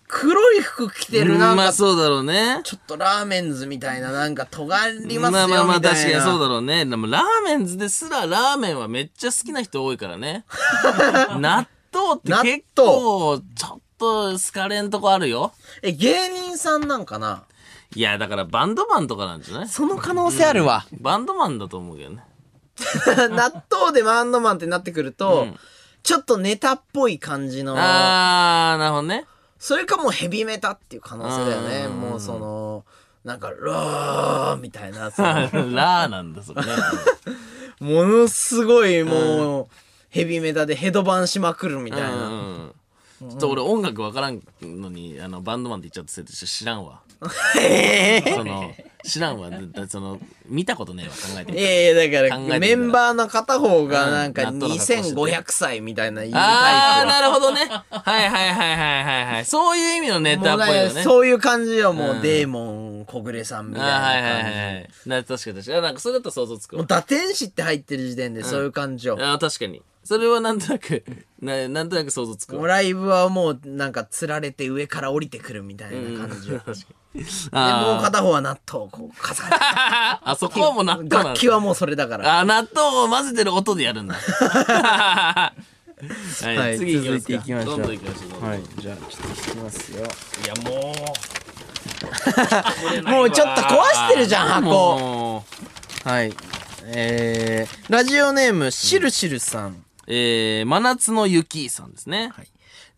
黒い服着てるなんかまあそうだろうね。ちょっとラーメンズみたいななんか尖りますよみたいな。まあまあまあ確かにそうだろうね。でもラーメンズですらラーメンはめっちゃ好きな人多いからね。納豆って結構ちょっと好かれんとこあるよ。え、芸人さんなんかな？いやだからバンドマンとかなんじゃない？その可能性あるわ。バンドマンだと思うけどね。納豆でバンドマンってなってくると、うんちょっとネタっぽい感じの、あー、なるほどね。それかもうヘビメタっていう可能性だよね。うんもうその、なんか、ラーみたいな、ラーなんだ、それね。ものすごいもう、ヘビメタでヘドバンしまくるみたいな。うんちょっと俺音楽わからんのに、あの、バンドマンって言っちゃって知らんわ。その、知らんわ。その、見たことねえわ、考えてみいやいや、だから、メンバーの片方がなんかうん納豆の格好してて2500歳みたいな言うあー、タイプは。なるほどね。はいはいはいはいはいはい。そういう意味のネタっぽいよね。そういう感じよ、もう、うんデーモン小暮さんみたいなはいはい。はいはい。な確かに確かに。なんかそれだったら想像つくわ。もう打天使って入ってる時点でそういう感じよ。あー確かに。それはなんとなく、ななんとなく想像つくわ。もうライブはもうなんか釣られて上から降りてくるみたいな感じよ。で、もう片方は納豆をこう、カサカあ、そこはもう納豆なんだ楽器はもうそれだから。あ、納豆を混ぜてる音でやるんだ。はい、はい次続いていきましょうどんどん行きましょう。どんどんはい、じゃあ、ちょっと引きますよ。いや、もう。もうちょっと壊してるじゃん箱はい。えー、ラジオネーム、しるしるさん。えー、真夏の雪さんですね。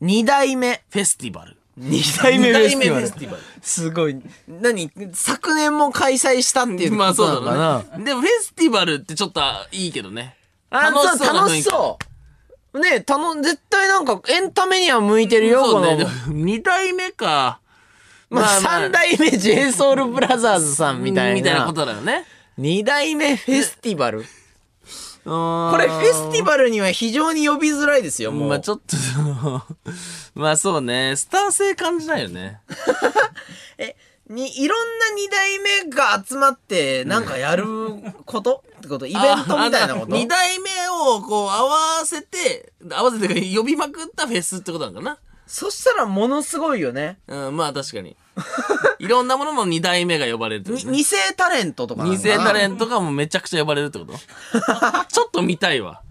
二代目。フェスティバル。二代目フェスティバルバル。すごい。何？昨年も開催したっていうまあそうだな。でもフェスティバルってちょっといいけどね。あ、楽しそう楽しそう。ねえ、たの、絶対なんかエンタメには向いてるよ、この。そうね。でも二代目か。まあ、三代目 JSOULBROTHERS さんみたいな。みたいなことだよね。二代目フェスティバル？ここれフェスティバルには非常に呼びづらいですよ、もう。まあちょっと まあそうね、スター性感じないよね。え、に、いろんな二代目が集まって、なんかやること？ってこと？イベントみたいなこと？二代目をこう合わせて、合わせてか呼びまくったフェスってことなのかな？そしたらものすごいよね。うん、まあ確かに。いろんなものの二代目が呼ばれるってことね。に二世タレントとかなの二かな？世タレントがもうめちゃくちゃ呼ばれるってこと ちょっと見たいわ。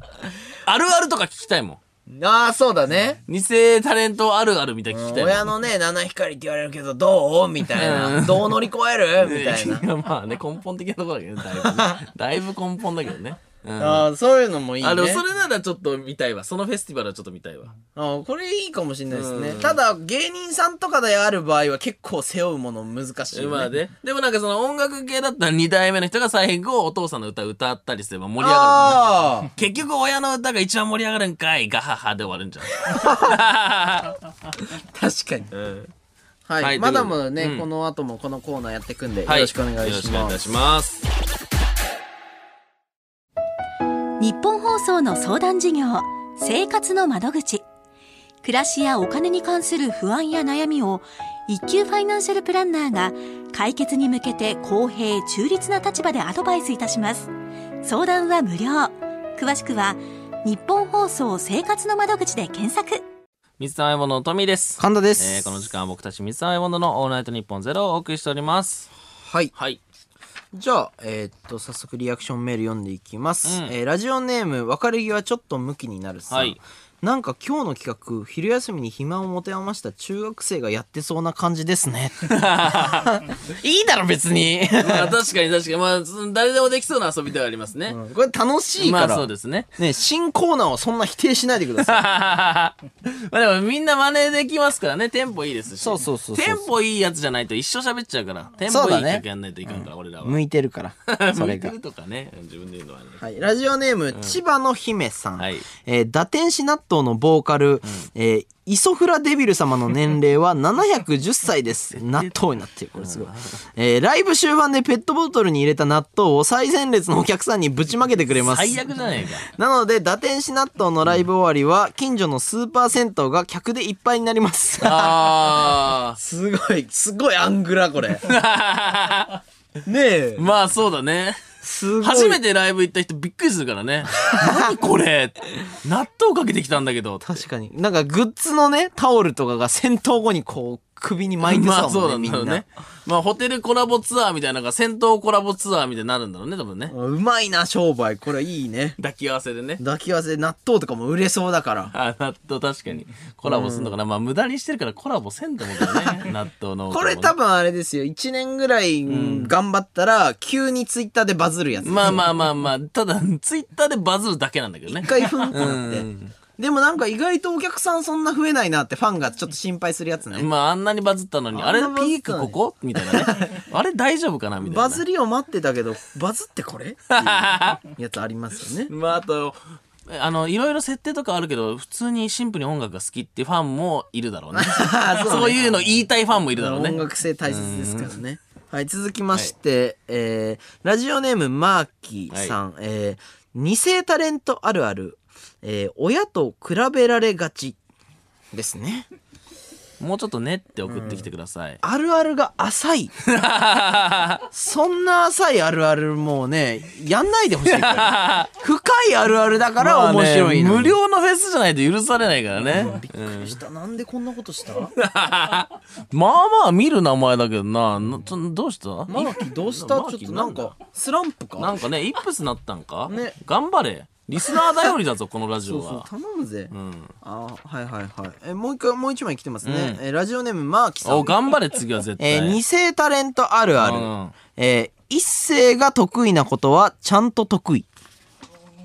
あるあるとか聞きたいもん。ああ、そうだね。二世タレントあるあるみたいな聞きたいもん。親のね、七光って言われるけど、どう？みたいな。どう乗り越える？みたいな。まあね、根本的なところだけどね、だいぶね。だいぶ根本だけどね。うん。ああ、そういうのもいいね。あ、でもそれならちょっと見たいわ。そのフェスティバルはちょっと見たいわ。あこれいいかもしれないですね。うんただ、芸人さんとかである場合は結構背負うもの難しいよね。まあね。でもなんかその音楽系だったら二代目の人が最後お父さんの歌歌ったりすれば盛り上がるもんね。ああ。結局親の歌が一番盛り上がるんかいガハハで終わるんじゃん。確かに。うんはい。はいまだまだね、うんこの後もこのコーナーやっていくんで、はよろしくお願いよろします。しくお願いします。日本放送の相談事業生活の窓口暮らしやお金に関する不安や悩みを一級ファイナンシャルプランナーが解決に向けて公平中立な立場でアドバイスいたします相談は無料詳しくは日本放送生活の窓口で検索水溜りボンドのトミーです。神田ですえーこの時間は僕たち水溜りボンドのオールナイトニッポンゼロをお送りしております。はいはい。じゃあ、えーっと早速リアクションメール読んでいきます、うん。えーラジオネーム別れ際ちょっと向きになるさん、はいなんか今日の企画昼休みに暇を持て余した中学生がやってそうな感じですね。いいだろ別に、まあ確かに確かに、まあ誰でもできそうな遊びではありますね。これ楽しいから、まあそうですね。ね新コーナーをそんな否定しないでください。まあでもみんな真似できますからね、テンポいいですし。そうそうそうそうテンポいいやつじゃないと一生喋っちゃうから。テンポいいそうだね曲やんないといかんから、俺らは。向いてるから そ向れが。いてるとかね、自分で言うのはね。はい、ラジオネーム、千葉の姫さん、はい。えー打天使納豆のボーカル、えーイソフラデビル様の年齢は710歳です。納豆になってる。これすごい。えーライブ終盤でペットボトルに入れた納豆を最前列のお客さんにぶちまけてくれます。最悪じゃないか。なので、打天使納豆のライブ終わりは、近所のスーパー銭湯が客でいっぱいになります。あ すごい、すごいアングラ、これ。あ。ねえ。まあそうだね。すごい。初めてライブ行った人びっくりするからね。何これ？納豆かけてきたんだけど。確かに。なんかグッズのね、タオルとかが戦闘後にこう、首に巻いてまあそうんなんだろうね。。まあホテルコラボツアーみたいなのが戦闘コラボツアーみたいになるんだろうね、多分ね。うまいな、商売。これいいね。抱き合わせでね。抱き合わせで納豆とかも売れそうだから。あ、納豆確かに。コラボすんのかな。まあ無駄にしてるからコラボせんと思うけどね。納豆の。これ多分あれですよ。1年ぐらい頑張ったら、急にツイッターでバズるやつ。まあまあまあまあ、ただ、ツイッターでバズるだけなんだけどね一。回ふんってなってうん。でもなんか意外とお客さんそんな増えないなってファンがちょっと心配するやつね。まああんなにバズったのに、あれピークここ？みたいなね。あれ大丈夫かな？みたいな。バズりを待ってたけど、バズってこれ？っていうやつありますよね。まああと、あの、いろいろ設定とかあるけど、普通にシンプルに音楽が好きっていうファンもいるだろ うね。そういうの言いたいファンもいるだろうね。音楽性大切ですからね。はい、続きまして、えーラジオネームマーキーさん、えー二世タレントあるある、えー親と比べられがちですね。もうちょっとねって送ってきてください。あるあるが浅い。そんな浅いあるあるもうね、やんないでほしいから。深いあるあるだから面白いね無料のフェスじゃないと許されないからね。うんしたなんでこんなことした？まあまあ見る名前だけどな。なちょどうした？マーキーどうした？ちょっとなんか、スランプか？なんかね、イップスなったんか？ね頑張れ。リスナー頼りだぞ、このラジオそうそうは。頼むぜ。うん。あはいはいはい。えもう一回もう一枚来てますね。うんえラジオネームマーキーさんお、。頑張れ、次は絶対。えー二世タレントあるある。うんえー一世が得意なことはちゃんと得意。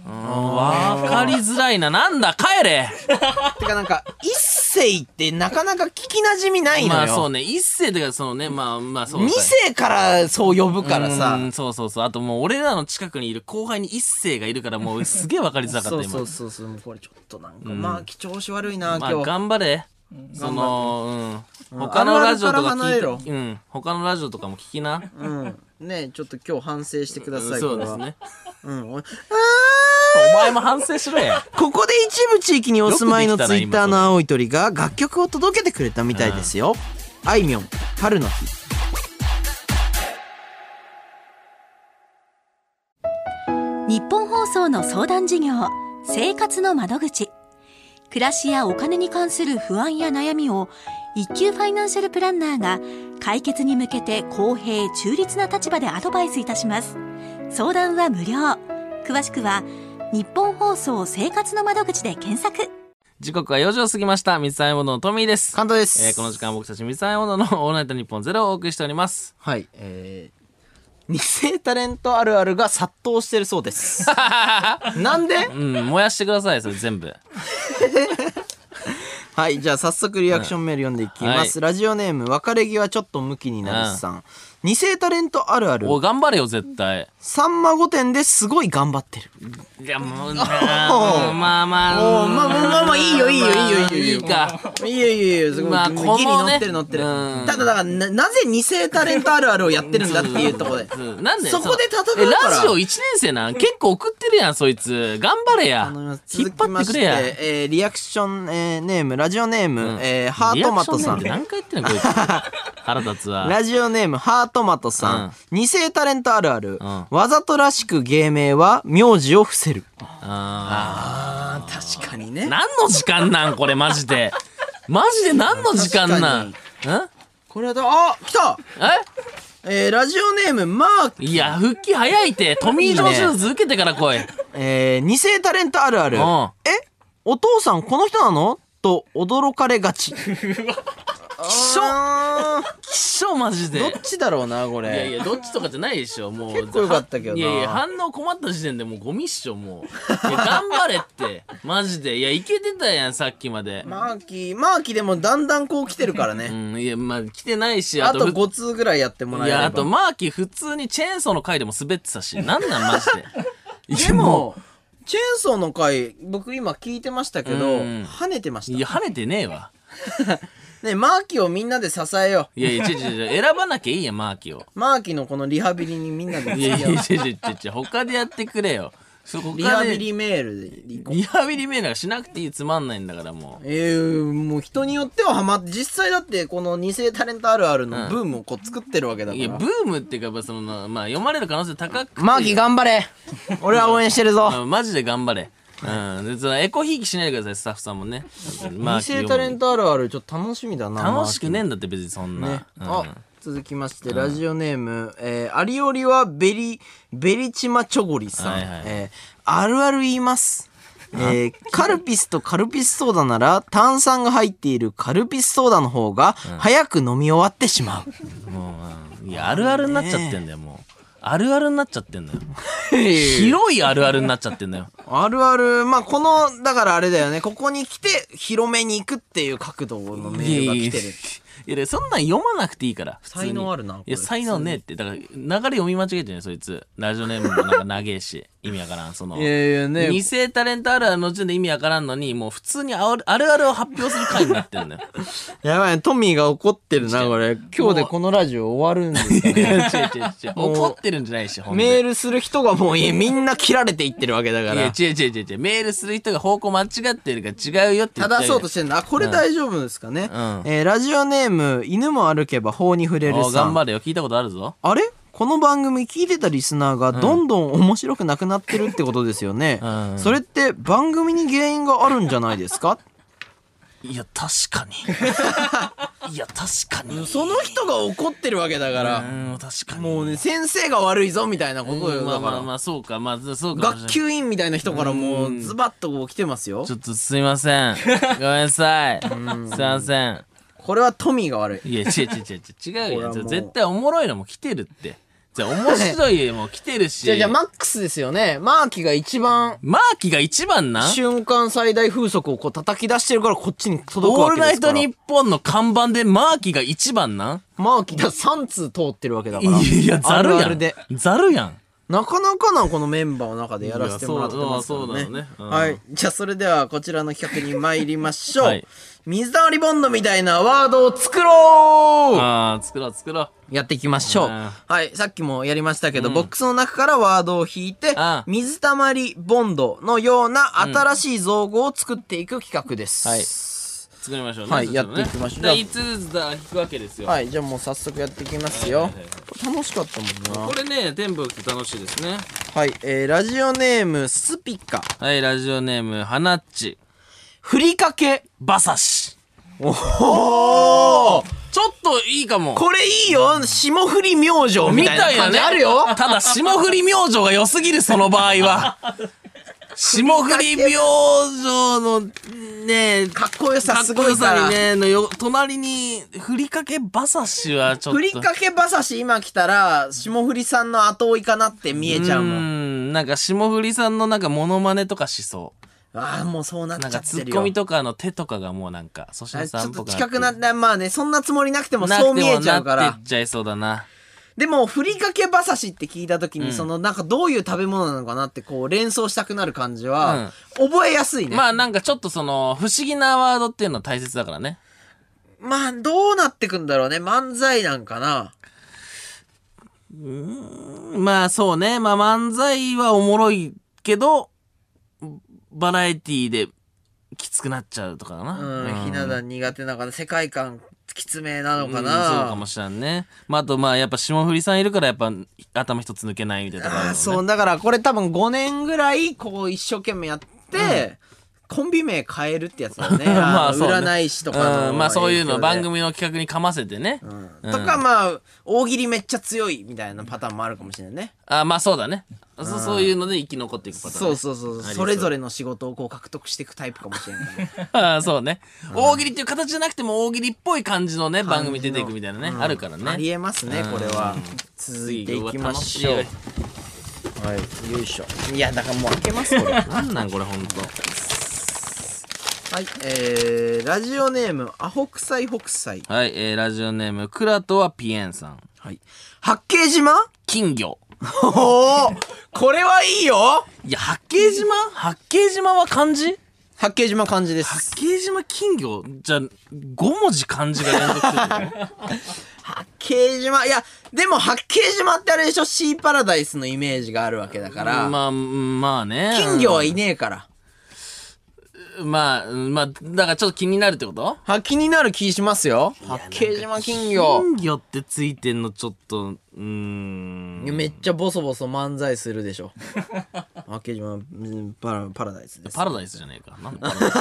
わかりづらいな。なんだ、帰れ てかなんか、一世ってなかなか聞き馴染みないのよ。まあそうね、一世とか、そのね、まあまあそう二世からそう呼ぶからさう。んそうそうそう。あともう俺らの近くにいる後輩に一世がいるからもうすげえわかりづらかった今。そうそうそうそう。もうこれちょっとなんか、まあ、調子悪いな、まあ今日。頑張れ。その、うん。うん他のラジオとか聞いて、うん。他のラジオとかも聞きな。うん。ねちょっと今日反省してください。そうですね。うん。おいお前も反省しろや。ここで一部地域にお住まいのツイッターの青い鳥が楽曲を届けてくれたみたいですよ。あいみょん、春の日。日本放送の相談事業生活の窓口暮らしやお金に関する不安や悩みを一級ファイナンシャルプランナーが解決に向けて公平中立な立場でアドバイスいたします相談は無料詳しくは日本放送生活の窓口で検索時刻は4時を過ぎました。水溜りボンドのトミーです。関東です。えーこの時間僕たち水溜りボンドのオールナイトニッポンゼロをお送りしております。はい、えー、二世タレントあるあるが殺到してるそうです。なんで？うん、燃やしてください、それ全部。はい、じゃあ早速リアクションメール読んでいきます。はラジオネーム、別れ際ちょっと向きになるさん。二世タレントあるある。お頑張れよ絶対。さんま御殿ですごい頑張ってる。いやもうなあ まあまあおーまあまあまあまあいいよいいよいいよいいよ。いいよいいかいやいやいやすごい、まあこのね乗ってる乗ってる、うん。ただだからななぜ二世タレントあるあるをやってるんだっていうところで。うんなんでそこで戦うから。えラジオ1年生なん？結構送ってるやんそいつ。頑張れや。引っ張ってくれや。続きましてえーリアクション、えーネームラジオネーム、えーハートマトさん。リアクションネームって何回言ってんのこいつ。腹立つわ。ラジオネームハートマトさん、うん。二世タレントあるある、ん。わざとらしく芸名は名字を伏せる。ああー確かにーね。何の時間なんこれマジで。マジで何の時間なん？ん？これはだ。あ来た。え？ーラジオネームマーえいや復帰早いって。トミー・ジョン手術受けてから来い。えー二世タレントあるある。うん。え？お父さんこの人なの？と驚かれがち きしょ。あきしょマジーで。どっちだろうなこれ。いやいやどっちとかじゃないでしょもう。結構良かったけどな。いやいや反応困った時点でもうゴミっしょもう。いや頑張れって。マジで。いやいけてたやんさっきまで、マーキーマーキーでもだんだんこう来てるからうね、んいやまあ来てないしあとふ5通ぐらいやってもらえれば。いやあとマーキー普通にチェーンソーの回でも滑ってたしなんなんマジで。い でやもチェーンソーの回僕今聞いてましたけど、うん。跳ねてましいや跳ねてねえわ。た ねマーキーをみんなで支えよいやいや違う違う違う。選ばなきゃいいやんマーキーを。うマーキーのこのリハビリにみんなでいや付き合う。いや違う違う違う違う。他でやってくれよ。そこリハビリメールで行こう。リハビリメールなんかしなくていいつまんないんだからもう。えー、もう人によってはハマって実際だってこの二世タレントあるあるのブームをこう作ってるわけだから、いやブームっていうかやっぱそのまあ読まれる可能性高くて。マーキー頑張れ。俺は応援してるぞ。うんマジで頑張れうん。でそのエコひいきしないでくださいスタッフさんもね。マー二キー世タレントあるあるちょっと楽しみだな楽しくねえんだって別にそんな、ね、うん。あ続きましてラジオネーム、えー、アリオリはベリベリチマチョゴリさん、はいはいえーあるある言います。えーカルピスとカルピスソーダなら炭酸が入っているカルピスソーダの方が早く飲み終わってしまう、もう、うんいや、あるあるになっちゃってんだよ、もう。あるあるになっちゃってんのよ。広 広いあるあるになっちゃってんのよ。あるある、まあ、この、だからあれだよね、ここに来て、広めに行くっていう角度のメールが来てる。いやそんなん読まなくていいから。普通に才能あるないや、才能ねえって。だから、流れ読み間違えてるね、そいつ。ラジオネームもなんか長えし。意味わからん。その。いやいやね二世タレントあるあるの時点で意味わからんのに、もう普通にあるあるあるを発表する回になってんだよ。やばい、トミーが怒ってるな、これ。今日でこのラジオ終わるんですかいやね。違う違う違う。怒ってるんじゃないし、メールする人がもういいみんな切られていってるわけだかいや、ら。違う違う違う違う。メールする人が方向間違ってるから違うよって言って正そうとしてんだ。あ、これ大丈夫ですかね。うんえーラジオネーム、犬も歩けば法に触れるおさん。頑張れよ。聞いたことあるぞ。あれ？この番組聞いてたリスナーがどんどん面白くなくなってるってことですよね。うんそれって番組に原因があるんじゃないですか？いや、確かに。いや、確かに。その人が怒ってるわけだから。うん、確かに。もうね、先生が悪いぞみたいなことよ。うんまあまあまあ、そうか。まあ、そうかもしれない。学級委員みたいな人からもうズバッとこう来てますよち。ょっとすいません。ごめんなさい。すいません。これはトミーが悪い。いや、違う違う違う違う。違うよ。絶対おもろいのも来てるって。じゃあ面白いのも来てるし。じゃあ、じゃあマックスですよね。マーキが一番マーキが一番なん？瞬間最大風速をこう叩き出してるからこっちに届くオールナイトわけですから。ニッポンの看板でマーキが一番なん？マーキだ3通通ってるわけだから。いや、ざるやん。ざるやん。なかなかなこのメンバーの中でやらせてもらってますからね。そうだよねうんはい。じゃあそれではこちらの企画に参りましょう。はい水溜りボンドみたいなワードを作ろうああ、作ろう作ろう。やっていきましょう。うんはい。さっきもやりましたけど、ボックスの中からワードを引いてうん、水溜りボンドのような新しい造語を作っていく企画です。はい作りましょうね。はいねやっていきましょうじゃあ、5つずつだ引くわけですよ。はい。じゃあもう早速やっていきますよ。これ楽しかったもんなこ。れね、テンポよくて楽しいですね。はい。えー、ラジオネーム、スピカ。はい、ラジオネーム、はなっち。ふりかけ。馬刺し。おおちょっといいかも。これいいよ霜降り明星みみたいな感じ。あるよただ、霜降り明星が良すぎる、その場合は。霜降り明星の、ねかっこよさかっこよすごいからさにね、のよ、隣に、ふりかけ馬刺しはちょっと。ふりかけ馬刺し今来たら霜降りさんの後追いかなって見えちゃうもんん。なんか、霜降りさんのなんかモノマネとかしそう。ああもうそうなっなんちゃってるよかツッコミとかの手とかがもうなんか、粗あ品ちょっとさんっぽく近くなってまあねそんなつもりなくてもなくてもそう見えちゃうからなってっちゃいそうだな。でも、ふりかけ馬刺しって聞いた時に、その、なんかどういう食べ物なのかなって、こう、連想したくなる感じは、覚えやすいね。まあなんかちょっとその、不思議なワードっていうのは大切だからね。まあ、どうなってくんだろうね。漫才なんかな。まあそうね。まあ漫才はおもろいけど、バラエティできつくなっちゃうとかかな。うん、ひな壇苦手なのかな。世界観、きつめなのかうんな。そうかもしれんね。まああとまあやっぱ霜降りさんいるからやっぱ頭一つ抜けないみたいなとこそう、だからこれ多分5年ぐらい、こう、一生懸命やって、コンビ名変えるってやつだよね。まあそうね。占い師とかの。うんまあそういうの番組組の企画にかませてね。とかまあ大喜利めっちゃ強いみたいなパターンもあるかもしれないね。あまあそうだね。そそういうので生き残っていくパターン、ね。そうそうそうそう。それぞれの仕事をこう獲得していくタイプかもしれないね。ああそうね、大喜利っていう形じゃなくても大喜利っぽい感じのね番組出ていくみたいなね、あるからね。ありえますねこれは。続いていきましょう。はい。よいしょ。いやだからもう開けますこれ。は なんなんこれほんとい。えー、ラジオネームアホ臭い北斎。はい、えー、ラジオネームクラトはピエンさん。はい。八景島？金魚。おおこれはいいよ。いや八景島？八景島は漢字？八景島漢字で八す景島金魚じゃあ5文字漢字が連続するの？八景島。いやでも八景島ってあれでしょ？シーパラダイスのイメージがあるわけだから、まあうんまあね。金魚はいねえからまあうんまあだからちょっと気になるってこと？は気になる気しますよ。八景島金魚。金魚ってついてんのちょっとうーんめっちゃボソボソ漫才するでしょ八景島うんパラパラダイスですパラダイスじゃねえか。なんでパラダイス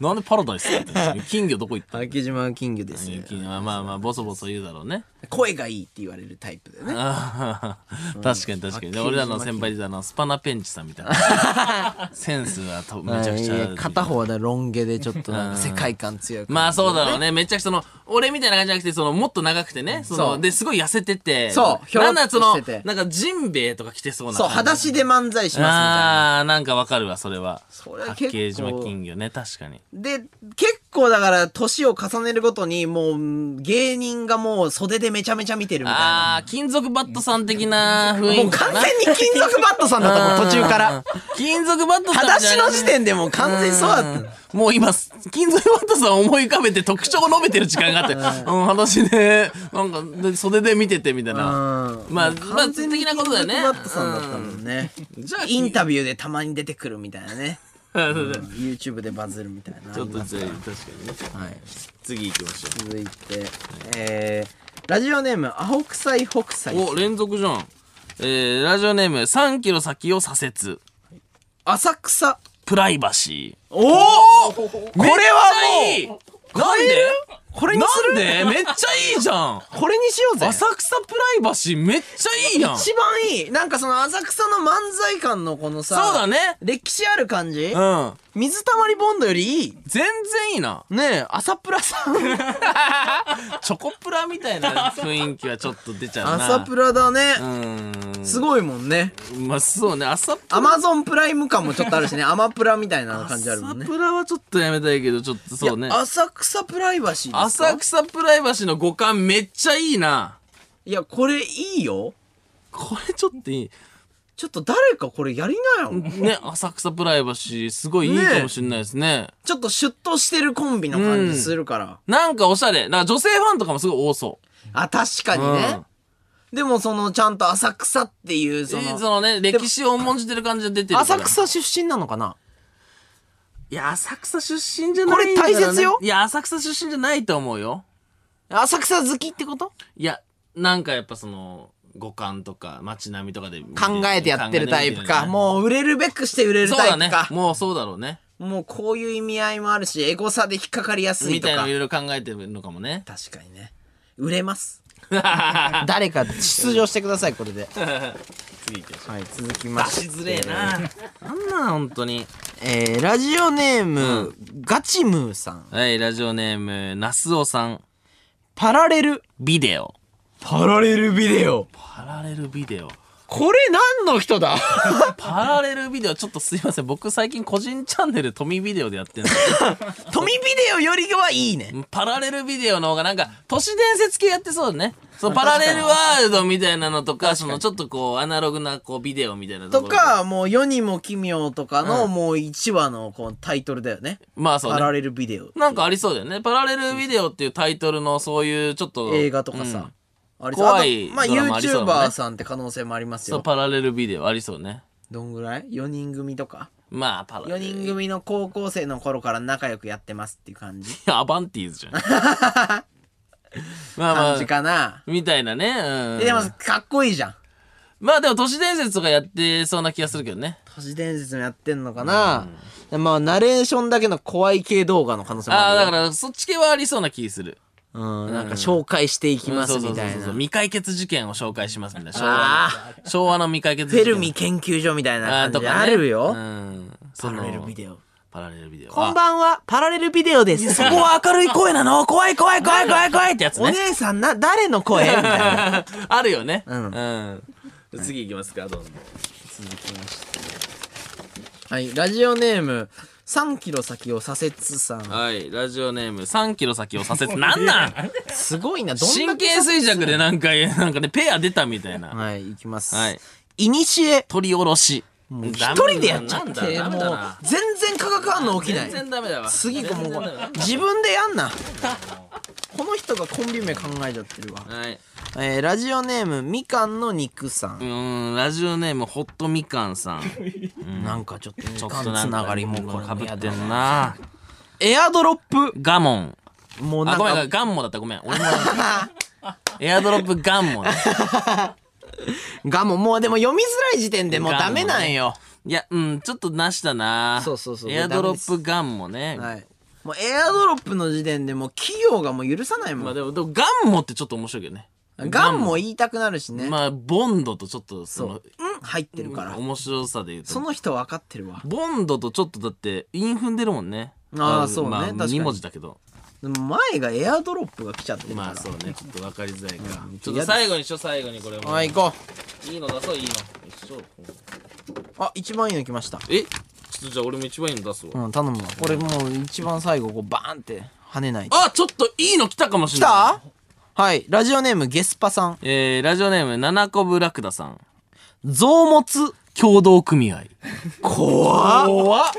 な なんでパラダイスって言ってんの？金魚どこ行った八景島金魚ですの金魚まあまあまあ、ボソボソ言うだろうね。声がいいって言われるタイプでねあー確かに確かに。俺らの先輩であの、スパナペンチさんみたいな。センスはとめちゃくちゃ。片方はだロン毛でちょっとなんか世界観強いまあそうだろうね。めっちゃその、俺みたいな感じじゃなくて、その、もっと長くてね。その、そうで、すごい痩せてて。そうひょろっなんだそのとしてて、なんかジンベエとか着てそうなそう。裸足で漫才しますみたいなあー、なんかわかるわ、それは。それは八結構景島金魚ね、確かに。で結構だから年を重ねるごとにもう芸人がもう袖でめちゃめちゃ見てるみたいな。あー、金属バットさん的な雰囲気もう完。全に金属バットさんだったもん途中から。うん。金属バットさん裸足の時点でもう完全にそうだった。ん。もう今、金属バットさん思い浮かべて特徴を述べてる時間があって、うん、裸足で、なんか、で袖で見ててみたいな。うん。まあ、まあ、的なことだよね。金属バットさんだったもんね。じゃあインタビューでたまに出てくるみたいなね YouTube でバズるみたいなちょっとじゃあ、確かにね。はい次行きまし続いてえーラジオネームアホ臭い北斎ょう。お、連続じゃん。えー、ラジオネーム、3キロ先を左折。浅草プライバシー。おおこれいいはもうなんで？これにする？なんで？めっちゃいいじゃん。これにしようぜ。浅草プライバシーめっちゃいいやん。一番いい。なんかその浅草の漫才感のこのさそうだね。歴史ある感じ？うん。水たまりボンドよりいい？全然いいな。ねえ朝プラさん。チョコプラみたいな雰囲気はちょっと出ちゃうな。朝プラだね。うーん。すごいもんね。まあそうね。朝プラアマゾンプライム感もちょっとあるしね。アマプラみたいな感じあるもんね。朝プラはちょっとやめたいけどちょっとそうね。浅草プライバシーか？浅草プライバシーの五感めっちゃいいな。いやこれいいよ。これちょっといい。ちょっと誰かこれやりなよ。ね浅草プライバシーすごいいいかもしれないですね。ちょっとシュッとしてるコンビの感じするから、なんかおしゃれ。なんか女性ファンとかもすごい多そう。あ確かにね、でもそのちゃんと浅草っていうその。そのね歴史を重んじてる感じで出てる浅草出身なのかな？いや浅草出身じゃないんだこれ大切よ。いや浅草出身じゃないと思うよ。浅草好きってこと？いやなんかやっぱその五感とか街並みとかで考えてやってるタイプか。うもう売れるべくして売れるそうだね。タイプかもうそうだろうね。もうこういう意味合いもあるしエゴサで引っかかりやすいとか。みたいなのいろいろ考えてるのかもね。確かにね。売れます 誰か出場してくださいこれで。次行きましょうはい続きま出して。しづれえな。なんなん本当に。えーラジオネーム、ガチムーさん。はいラジオネーム那須尾さん。パラレル。ビデオ。パラレルビデオ。パラレルビデオこれ何の人だ？パラレルビデオ、ちょっとすいません。僕最近個人チャンネル富ビデオでやってるんです富ビデオよりはいいね。よパラレルビデオの方がなんか、都市伝説系やってそうだね。そう、パラレルワールドみたいなのとか、そのちょっとこう、アナログなこう、ビデオみたいなことろか、もう世にも奇妙とかのもう1話のこうタイトルだよね。まあそうね。パラレルビデオ。なんかありそうだよね。パラレルビデオっていうタイトルのそういうちょっと。映画とかさ。うん怖いまあドラマありそうだもんね YouTuber さんって可能性もありますそう、よ。パラレルビデオありそうね。どんぐらい ?4 人組とか？まあ、パラレ4ル。人組の高校生の頃から仲良くやってますっていう感じ。アバンティーズじゃん。まあまあ感じ、かな。みたいなね。うん。えでもかっこいいじゃん。まあでも都市伝説とかやってそうな気がするけどね。都市伝説もやってんのかな、まあナレーションだけの怖い系動画の可能性もああ、あるよだからそっち系はありそうな気する。うん、なんか紹介していきますうんみたいな。未解決事件を紹介しますみたいな。昭あ和の。昭和の未解決事件。フェルミ研究所みたいな感じあーとかねあるよ。うん。そのパラレルビデオ。パラレルビデオ。こんばんは、パラレルビデオです。そこは明るい声なの怖い怖い怖い怖い怖いってやつおね。姉さんな、誰の声？みたいな。あるよね。うんうん。次行きますか、どうぞ。はい、ラジオネーム、3キロ先を左折さん。はい、ラジオネーム3キロ先を左折。なんなん？すごいな、どんだ神け経衰弱でなんか、なんかね、ペア出たみたいな。はい、いきます。はい。いにしえ。取り下ろし。一一人でやっちゃって、ダメだもうな、全然化学反応起きない全。然ダメだわ。次こもう自分でやんなこの人がコンビ名考えちゃってるわ、はい。えーラジオネームみかんの肉さうんーん、ラジオネームホットみかんさん。なんかちょっとみちょっかんつとながりもこれかぶってんな。エアドロップ？ガモン。あ、もうなんごめん、かガンモだった、ごめん。俺も。エアドロップガンモね。がももうでも読みづらい時点でもうダメなんよ、いや、うん、ちょっとなしだな。そうそうそうエアドロップガンモね。はいもうエアドロップの時点でもう企業がもう許さないもん、まあでも、でもガンモってちょっと面白いけどね。ガンも言いたくなるしね、まあ、ボンドとちょっと、その、うん入ってるから、面白さで言うと。その人分かってるわボンドとちょっとだって、韻踏んでるもんね。あーそうねまあ、確かに2文字だけど。でも前がエアドロップが来ちゃってるから、まあそうね、ちょっと分かりづらいか。うんちょっと最後にしよう、最後にこれも。はい行こいいの出そう、いいの。一緒。うあ一番いいの来ましたえ？ちょっとじゃあ俺も一番いいの出すわ。うん頼むわ。これもう一番最後こうバーンって跳ねないあ、ちょっといいの来たかもし来れない。た？はい。ラジオネームゲスパさん。えー、ラジオネーム、七コブラクダさん。臓物協同組合。怖っ。怖っ。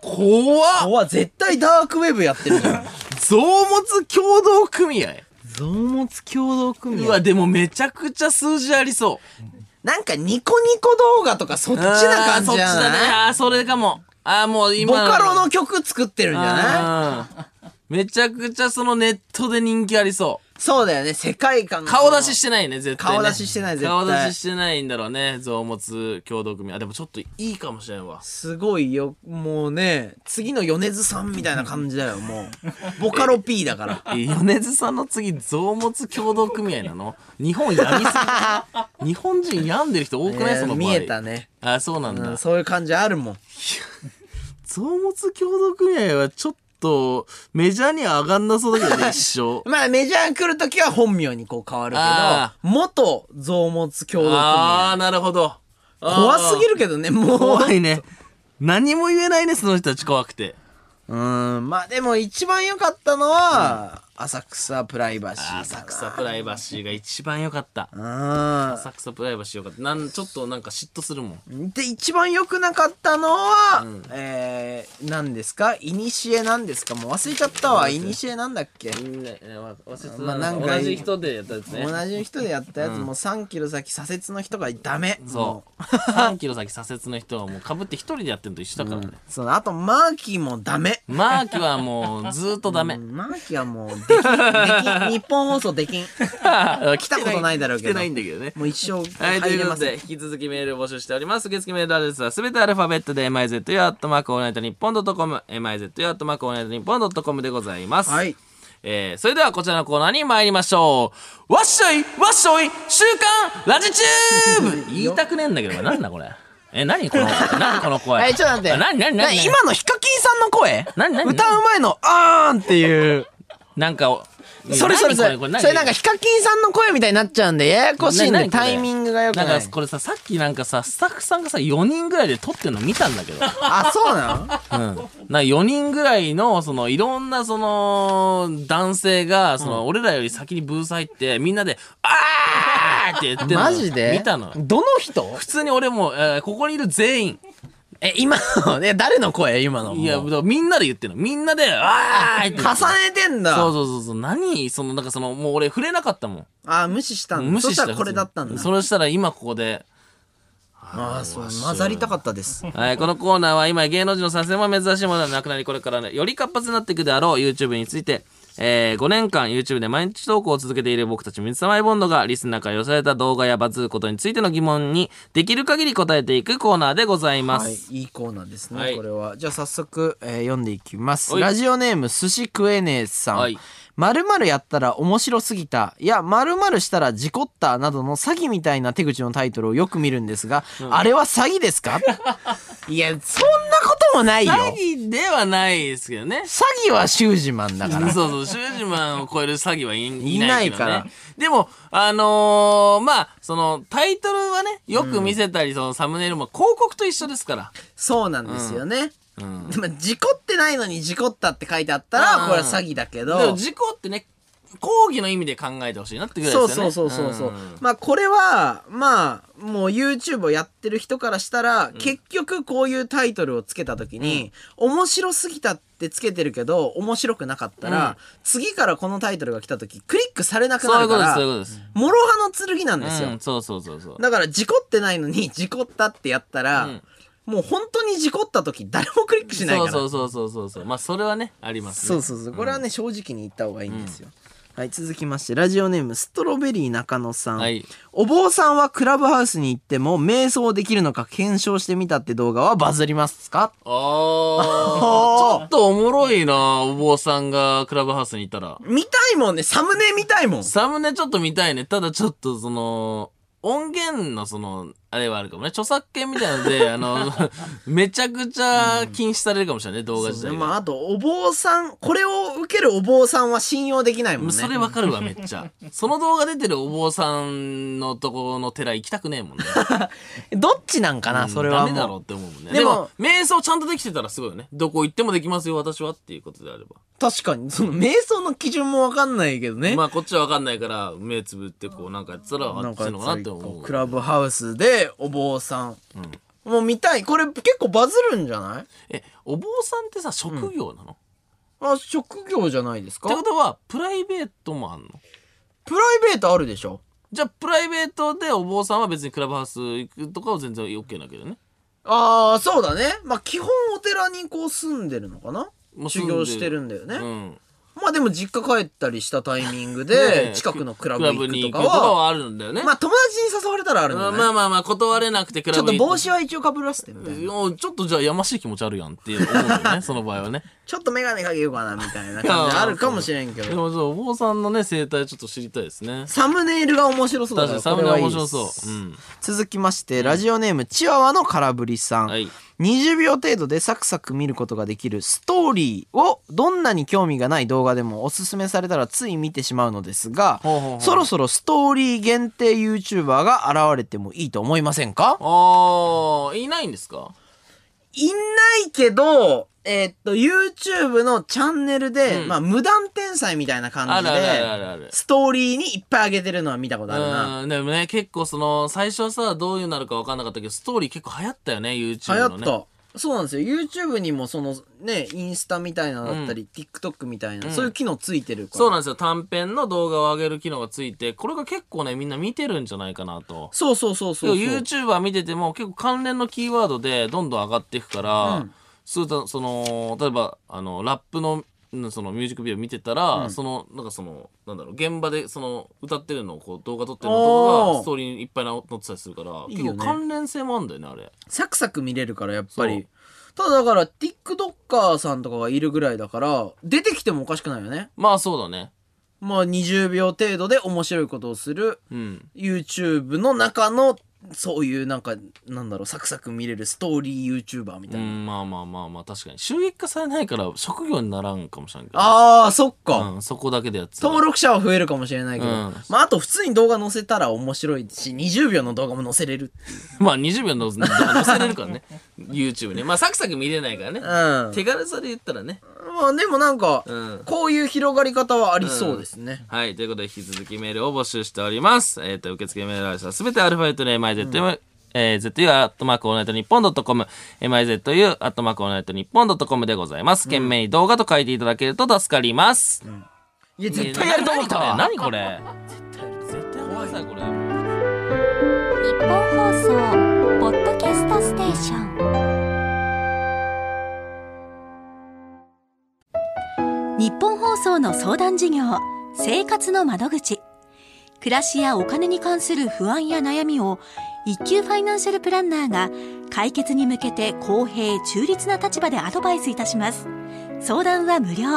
怖っ。怖っ。絶対ダークウェブやってるじゃん。臓物協同組合。臓物共同組うわ、でもめちゃくちゃ数字ありそう。なんかニコニコ動画とかそっちな感じじゃない？あーそっちだね。あーそれかも。あーもう今。ボカロの曲作ってるんじゃない？あーめちゃくちゃそのネットで人気ありそう。そうだよね世界観が顔出ししてないね、絶対、ね。顔出ししてない絶対顔出ししてないんだろうね、臓物共同組。あ、でもちょっといいかもしれんわ。すごいよもうね次の米津さんみたいな感じだよもう ボカロ P だからえ米津さんの次、臓物共同組合なの？日本病みすぎ。日本人病んでる人多くない、その場合。見えたね、あ、そうなんだ。うん、そういう感じあるもん臓物共同組合はちょっとメジャーには上がんなそうだけどね、一生。まあメジャー来るときは本名にこう変わるけあど元臓物共同組合あー、なるほど。怖すぎるけどねもう怖いね。何も言えないね、その人たち怖くて。うんまあでも一番良かったのは、浅草プライバシー浅草プライバシーが一番良かった。うん。浅草プライバシー良かった。なん、ちょっとなんか嫉妬するもん。で一番良くなかったのは、えー、何ですか？いにしえなんですか？もう忘れちゃったわ。いにしえなんだっけ？忘れてた。まあなんか同じ人でやったやつね。同じ人でやったやつ、もう3キロ先左折の人がダメそう。3キロ先左折の人はもうかぶって一人でやってるのと一緒だからね。う そう。あとマーキーもダメ。マーキはもうずーっとダメ。マーキーはもうできん日本放送できん 来たことないだろうけど来てないんだけどね。もう一生はい、ということで、引き続きメールを募集しております。受付メールアドレスはすべてアルファベットで、miz よ、アットマークオールナイトニッポンドットコム、miz よ、アットマークオールナイトニッポンドットコムでございます。はいえー、それではこちらのコーナーに参りましょう。わっしょいわっしょい週刊ラジチューブ 言いたくねえんだけど、なんだこれ。え、何この、何この声？えちょっと待ってあ何何？何今のヒカキンさんの声？何何？歌う前のあーんっていうなんか、それそれそれ。それなんかヒカキンさんの声みたいになっちゃうんでややこしいんでな何これ？タイミングがよくなんないかこれささっきなんかさスタッフさんがさ4人ぐらいで撮ってんの見たんだけど。あそうなの？うん、な4人ぐらいのそのいろんなその男性がその、俺らより先にブース入ってみんなで「あー!」って言ってるのマジで？見たのどの人？普通に俺も、えーここにいる全員え今のえ 誰の声？今のいやみんなで言ってるの。みんなで「あー!」って言って重ねてんだ。そうそうそうそう。何そのなんかそのもう俺触れなかったもん。あ無視したんだ。無視ししたらこれだったんだ。それしたら今ここで。ああそう混ざりたかったです。はい、このコーナーは今芸能人の参戦は珍しいものではなくなりこれから、ね、より活発になっていくであろう YouTube について、えー5年間 YouTube で毎日投稿を続けている僕たち水溜りボンドがリスナーから寄せられた動画やバズることについての疑問にできる限り答えていくコーナーでございます。はい、いいコーナーですね、はい。これは。じゃあ早速、えー読んでいきます。はい。ラジオネーム寿司食えねえさん、はいまるまるやったら面白すぎたいやまるまるしたら事故ったなどの詐欺みたいな手口のタイトルをよく見るんですが、あれは詐欺ですか？いやそんなこともないよ詐欺ではないですけどね。詐欺はシュージマンだからそうそう、シュージマンを超える詐欺はいいいないから。でも、あのーまあ、その、タイトルはね、よく見せたり、そのサムネイルも広告と一緒ですから。そうなんですよね、うん。でも事故ってないのに事故ったって書いてあったらうん。これは詐欺だけでども事故ってね、抗議の意味で考えてほしいなってぐらいそうですよね。そうそうそうそう、ん。まあこれはまあもう YouTube をやってる人からしたら、結局こういうタイトルをつけた時に、面白すぎたってつけてるけど面白くなかったら、うん。次からこのタイトルが来た時クリックされなくそういうことです、なるからそういうことです。諸刃の剣なんですよ、うん、そうそうそうそう。だから事故ってないのに事故ったってやったら、うんもう本当に事故った時誰もクリックしないから。そうそうそうそうそう。まあそれはねありますね。そうそうそう。これはね、正直に言った方がいいんですよ、はい続きましてラジオネームストロベリー中野さん、はい。お坊さんはクラブハウスに行っても瞑想できるのか検証してみたって動画はバズりますか？あーちょっとおもろいなお坊さんがクラブハウスにいたら。見たいもんね。サムネ見たいもん。サムネちょっと見たいね。ただちょっとその音源のそのあれはあるかもね。著作権みたいなので あのめちゃくちゃ禁止されるかもしれないね動画自体が。まああとお坊さんこれを受けるお坊さんは信用できないもんね。それわかるわめっちゃ。その動画出てるお坊さんのとこの寺行きたくねえもんね。どっちなんかな、それはダメだろもううって思うもんね。でも瞑想ちゃんとできてたらすごいよね。どこ行ってもできますよ私はっていうことであれば。確かに。その瞑想の基準もわかんないけどね、まあこっちは分かんないから目つぶってこうなんかやってたらあっちのかなって思う。クラブハウスでお坊さん、もう見たい。これ結構バズるんじゃない？えお坊さんってさ職業なの、あ職業じゃないですか？ってことはプライベートもあんの？プライベートあるでしょ。じゃあプライベートでお坊さんは別にクラブハウス行くとかは全然 OK なけどね。ああそうだね。まあ基本お寺にこう住んでるのかな？まあ修行してるんだよね、うんまあでも実家帰ったりしたタイミングねでえ近くのクラブ行くにとかははあるんだよね。まあ友達に誘われたらあるんだよね、まあまあまあ断れなくてクちょっと帽子は一応かぶらせてみたいな。おちょっとじゃあやましい気持ちあるやんって思うよね その場合はね。ちょっと眼鏡かけようかなみたいな感じあるかもしれんけでどもじゃあお坊さんのね生態ちょっと知りたいですね。サムネイルが面白そうだ確かにサムネ面これはいいです。白そう、うん、続きましてラジオネームチワワの空振りさん、はい20秒程度でサクサク見ることができるストーリーをどんなに興味がない動画でもおすすめされたらつい見てしまうのですがほうほうほう。そろそろストーリー限定 YouTuber が現れてもいいと思いませんか？ああいないんですか？いないけどえーっと YouTube のチャンネルで、うん。まあ無断転載みたいな感じあるあるあるあでるある。ストーリーにいっぱい上げてるのは見たことあるな。うん。でもね結構その最初はさどういうなるか分かんなかったけどストーリー結構流行ったよね YouTube のね。流行った。そうなんですよ。YouTube にもそのねインスタみたいなのだったり、TikTok みたいな、そういう機能ついてるから。そうなんですよ。短編の動画を上げる機能がついてこれが結構ねみんな見てるんじゃないかなと。そうそうそうそうそう。YouTuber 見てても結構関連のキーワードでどんどん上がっていくから、うんすぐとその例えばあのラップのうんそのミュージックビデオ見てたら、そのなんかそのなんだろう現場でその歌ってるのをこう動画撮ってるのとかがストーリーにいっぱい載ってたりするからいいよね。結構関連性もあるんだよねあれ。サクサク見れるからやっぱそう。りただだから TikToker さんとかがいるぐらいだから出てきてもおかしくないよね。まあそうだね。まあ20秒程度で面白いことをするうん。YouTube の中のそういうなんかなんだろうサクサク見れるストーリー YouTuber みたいな、うん、まあまあまあまあ、確かに。収益化されないから職業にならんかもしれんけど。ああそっか、うん、そこだけでやってたら登録者は増えるかもしれないけど、うんまああと普通に動画載せたら面白いし20秒の動画も載せれる まあ20秒の動画載せれるからね。YouTube に。まあサクサク見れないからね。うん手軽さで言ったらね。まあでもなんか、うん。こういう広がり方はありそうですね、はい。ということで、引き続きメールを募集しております。えっ、と、受付メールアドレスはすべてアルファベットで MIZU、えー、ZU アットマークオールナイトニッポンドットコム、MIZU アットマークオールナイトニッポンドットコムでございます。件名に動画と書いていただけると助かります。いや絶対やると思った。わ何これ？何これ？絶対やってください、これ？日本放送ポッドキャストステーション日本放送の相談事業生活の窓口。暮らしやお金に関する不安や悩みを一級ファイナンシャルプランナーが解決に向けて公平中立な立場でアドバイスいたします。相談は無料。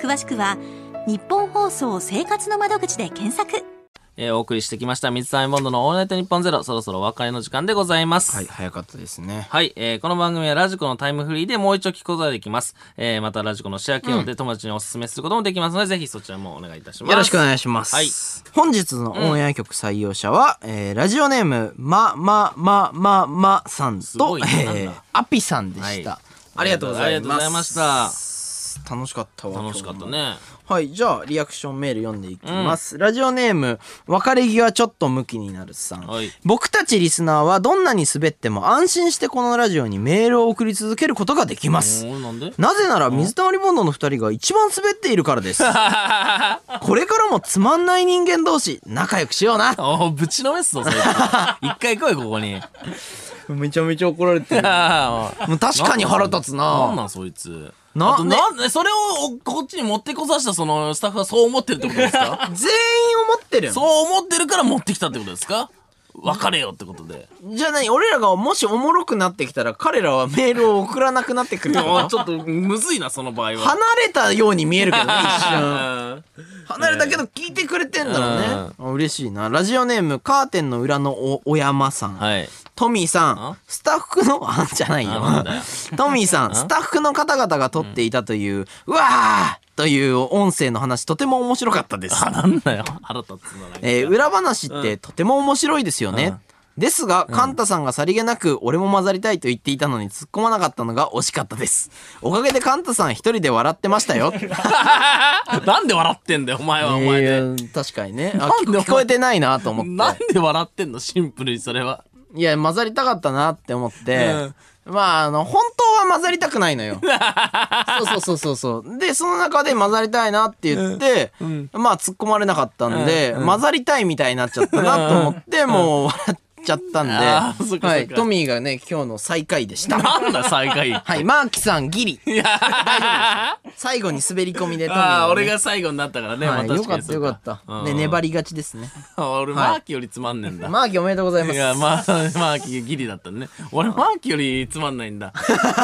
詳しくは日本放送生活の窓口で検索。えーお送りしてきました、水溜りボンドのオールナイトニッポンゼロ、そろそろお別れの時間でございます。はい早かったですねはい、えーこの番組はラジコのタイムフリーでもう一度聞くことができます。えーまたラジコのシェア機能で友達にお勧めすることもできますので、ぜひそちらもお願いいたします。よろしくお願いします。はい本日のオンエア曲採用者は、えーラジオネーム、ま、ま、ま、ま、まさんと、ねえーだアピさんでした。はいありがとうございます。ありがとうございました。楽しかったわ。楽しかった。ね。はい、じゃあ、リアクションメール読んでいきます。ラジオネーム、別れ際ちょっと向きになるさん。はい僕たちリスナーはどんなに滑っても安心してこのラジオにメールを送り続けることができます。なんで？なぜなら水溜りボンドの二人が一番滑っているからです。これからもつまんない人間同士仲良くしような。おーぶちのめすぞ、そいつ。一回来い、ここに。めちゃめちゃ怒られてる。あもう確かに腹立つな。なんなん、そいつ。なあとなんそれをこっちに持ってこさせたそのスタッフはそう思ってるってことですか？全員思ってるよ。そう思ってるから持ってきたってことですか？別れよってことで。じゃあ何俺らがもしおもろくなってきたら彼らはメールを送らなくなってくる ちょっとむずいな、その場合は。離れたように見えるけどね、一瞬。うん離れたけど聞いてくれてんだろうね。あ嬉しいな。ラジオネーム、カーテンの裏のお、お山さん。はい。トミーさんあ、スタッフの、あ、じゃないよ。トミーさん、スタッフの方々が撮っていたという、うわーという音声の話、とても面白かったです。あ、なんだよ。腹立つな。えー裏話ってとても面白いですよね。ですが、カンタさんがさりげなく俺も混ざりたいと言っていたのに突っ込まなかったのが惜しかったです。おかげでカンタさん一人で笑ってましたよ。なんで笑ってんだよ、お前は、お前で。えー確かにね。あ聞こえてないなと思って。なんで笑ってんの？シンプルにそれは。いや、混ざりたかったなって思って。まあ、あの、本当は混ざりたくないのよ。そうそうそうそうそう。で、その中で混ざりたいなって言って、まあ、突っ込まれなかったんで、混ざりたいみたいになっちゃったなと思って、もう笑っちゃったんで、はい、トミーがね、今日の最下位でした。なんだ、最下位。はい、マーキさんギリ。いや最後に滑り込みでトミーがね、ああ、俺が最後になったからね。はい、まあよかったよかった。ね、粘りがちですね。俺、マーキーよりつまんねえんだ。マーキおめでとうございます。いや、まあ、マーキーギリだったね。俺、マーキーよりつまんないんだ。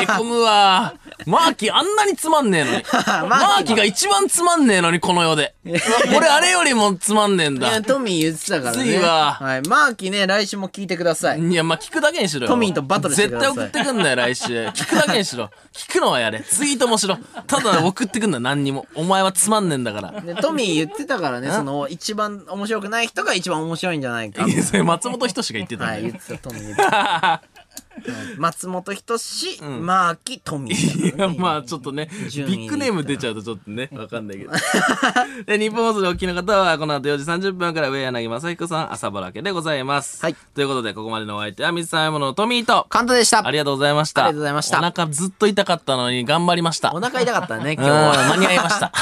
へこむわ。マーキーあんなにつまんねえのに。マーキーが一番つまんねえのに、この世で。俺、あれよりもつまんねえんだいや、。トミー言ってたからね。ついわはい。マーキーね、来週も聞いてください。いや、まあ、聞くだけにしろよ。トミーとバトルしてください絶対送ってくんなよ、来週。聞くだけにしろ。聞くのはやれ。ツイートもしろ。ただ送ってくんな、何にも。お前はつまんねえんだから。で、トミー言ってたからね、その、一番面白くない人が一番面白いんじゃないか。いやそれ松本人志が言ってたんはい、言ってた、トミー言ってた。は い松本人志、マーキー、トミーいや、まあちょっとね、ビ順位ッグネーム出ちゃうとちょっとね、わかんないけど。で、日本放送でお聞きの方は、この後4時30分から上柳正彦さん、朝ぼらけでございます。はいということで、ここまでのお相手は水溜りボンドのトミーと、カンタでしたあ。りがとうございました。ありがとうございましたお腹ずっと痛かったのに頑張りました。お腹痛かったね、今うん日は。間に合いました。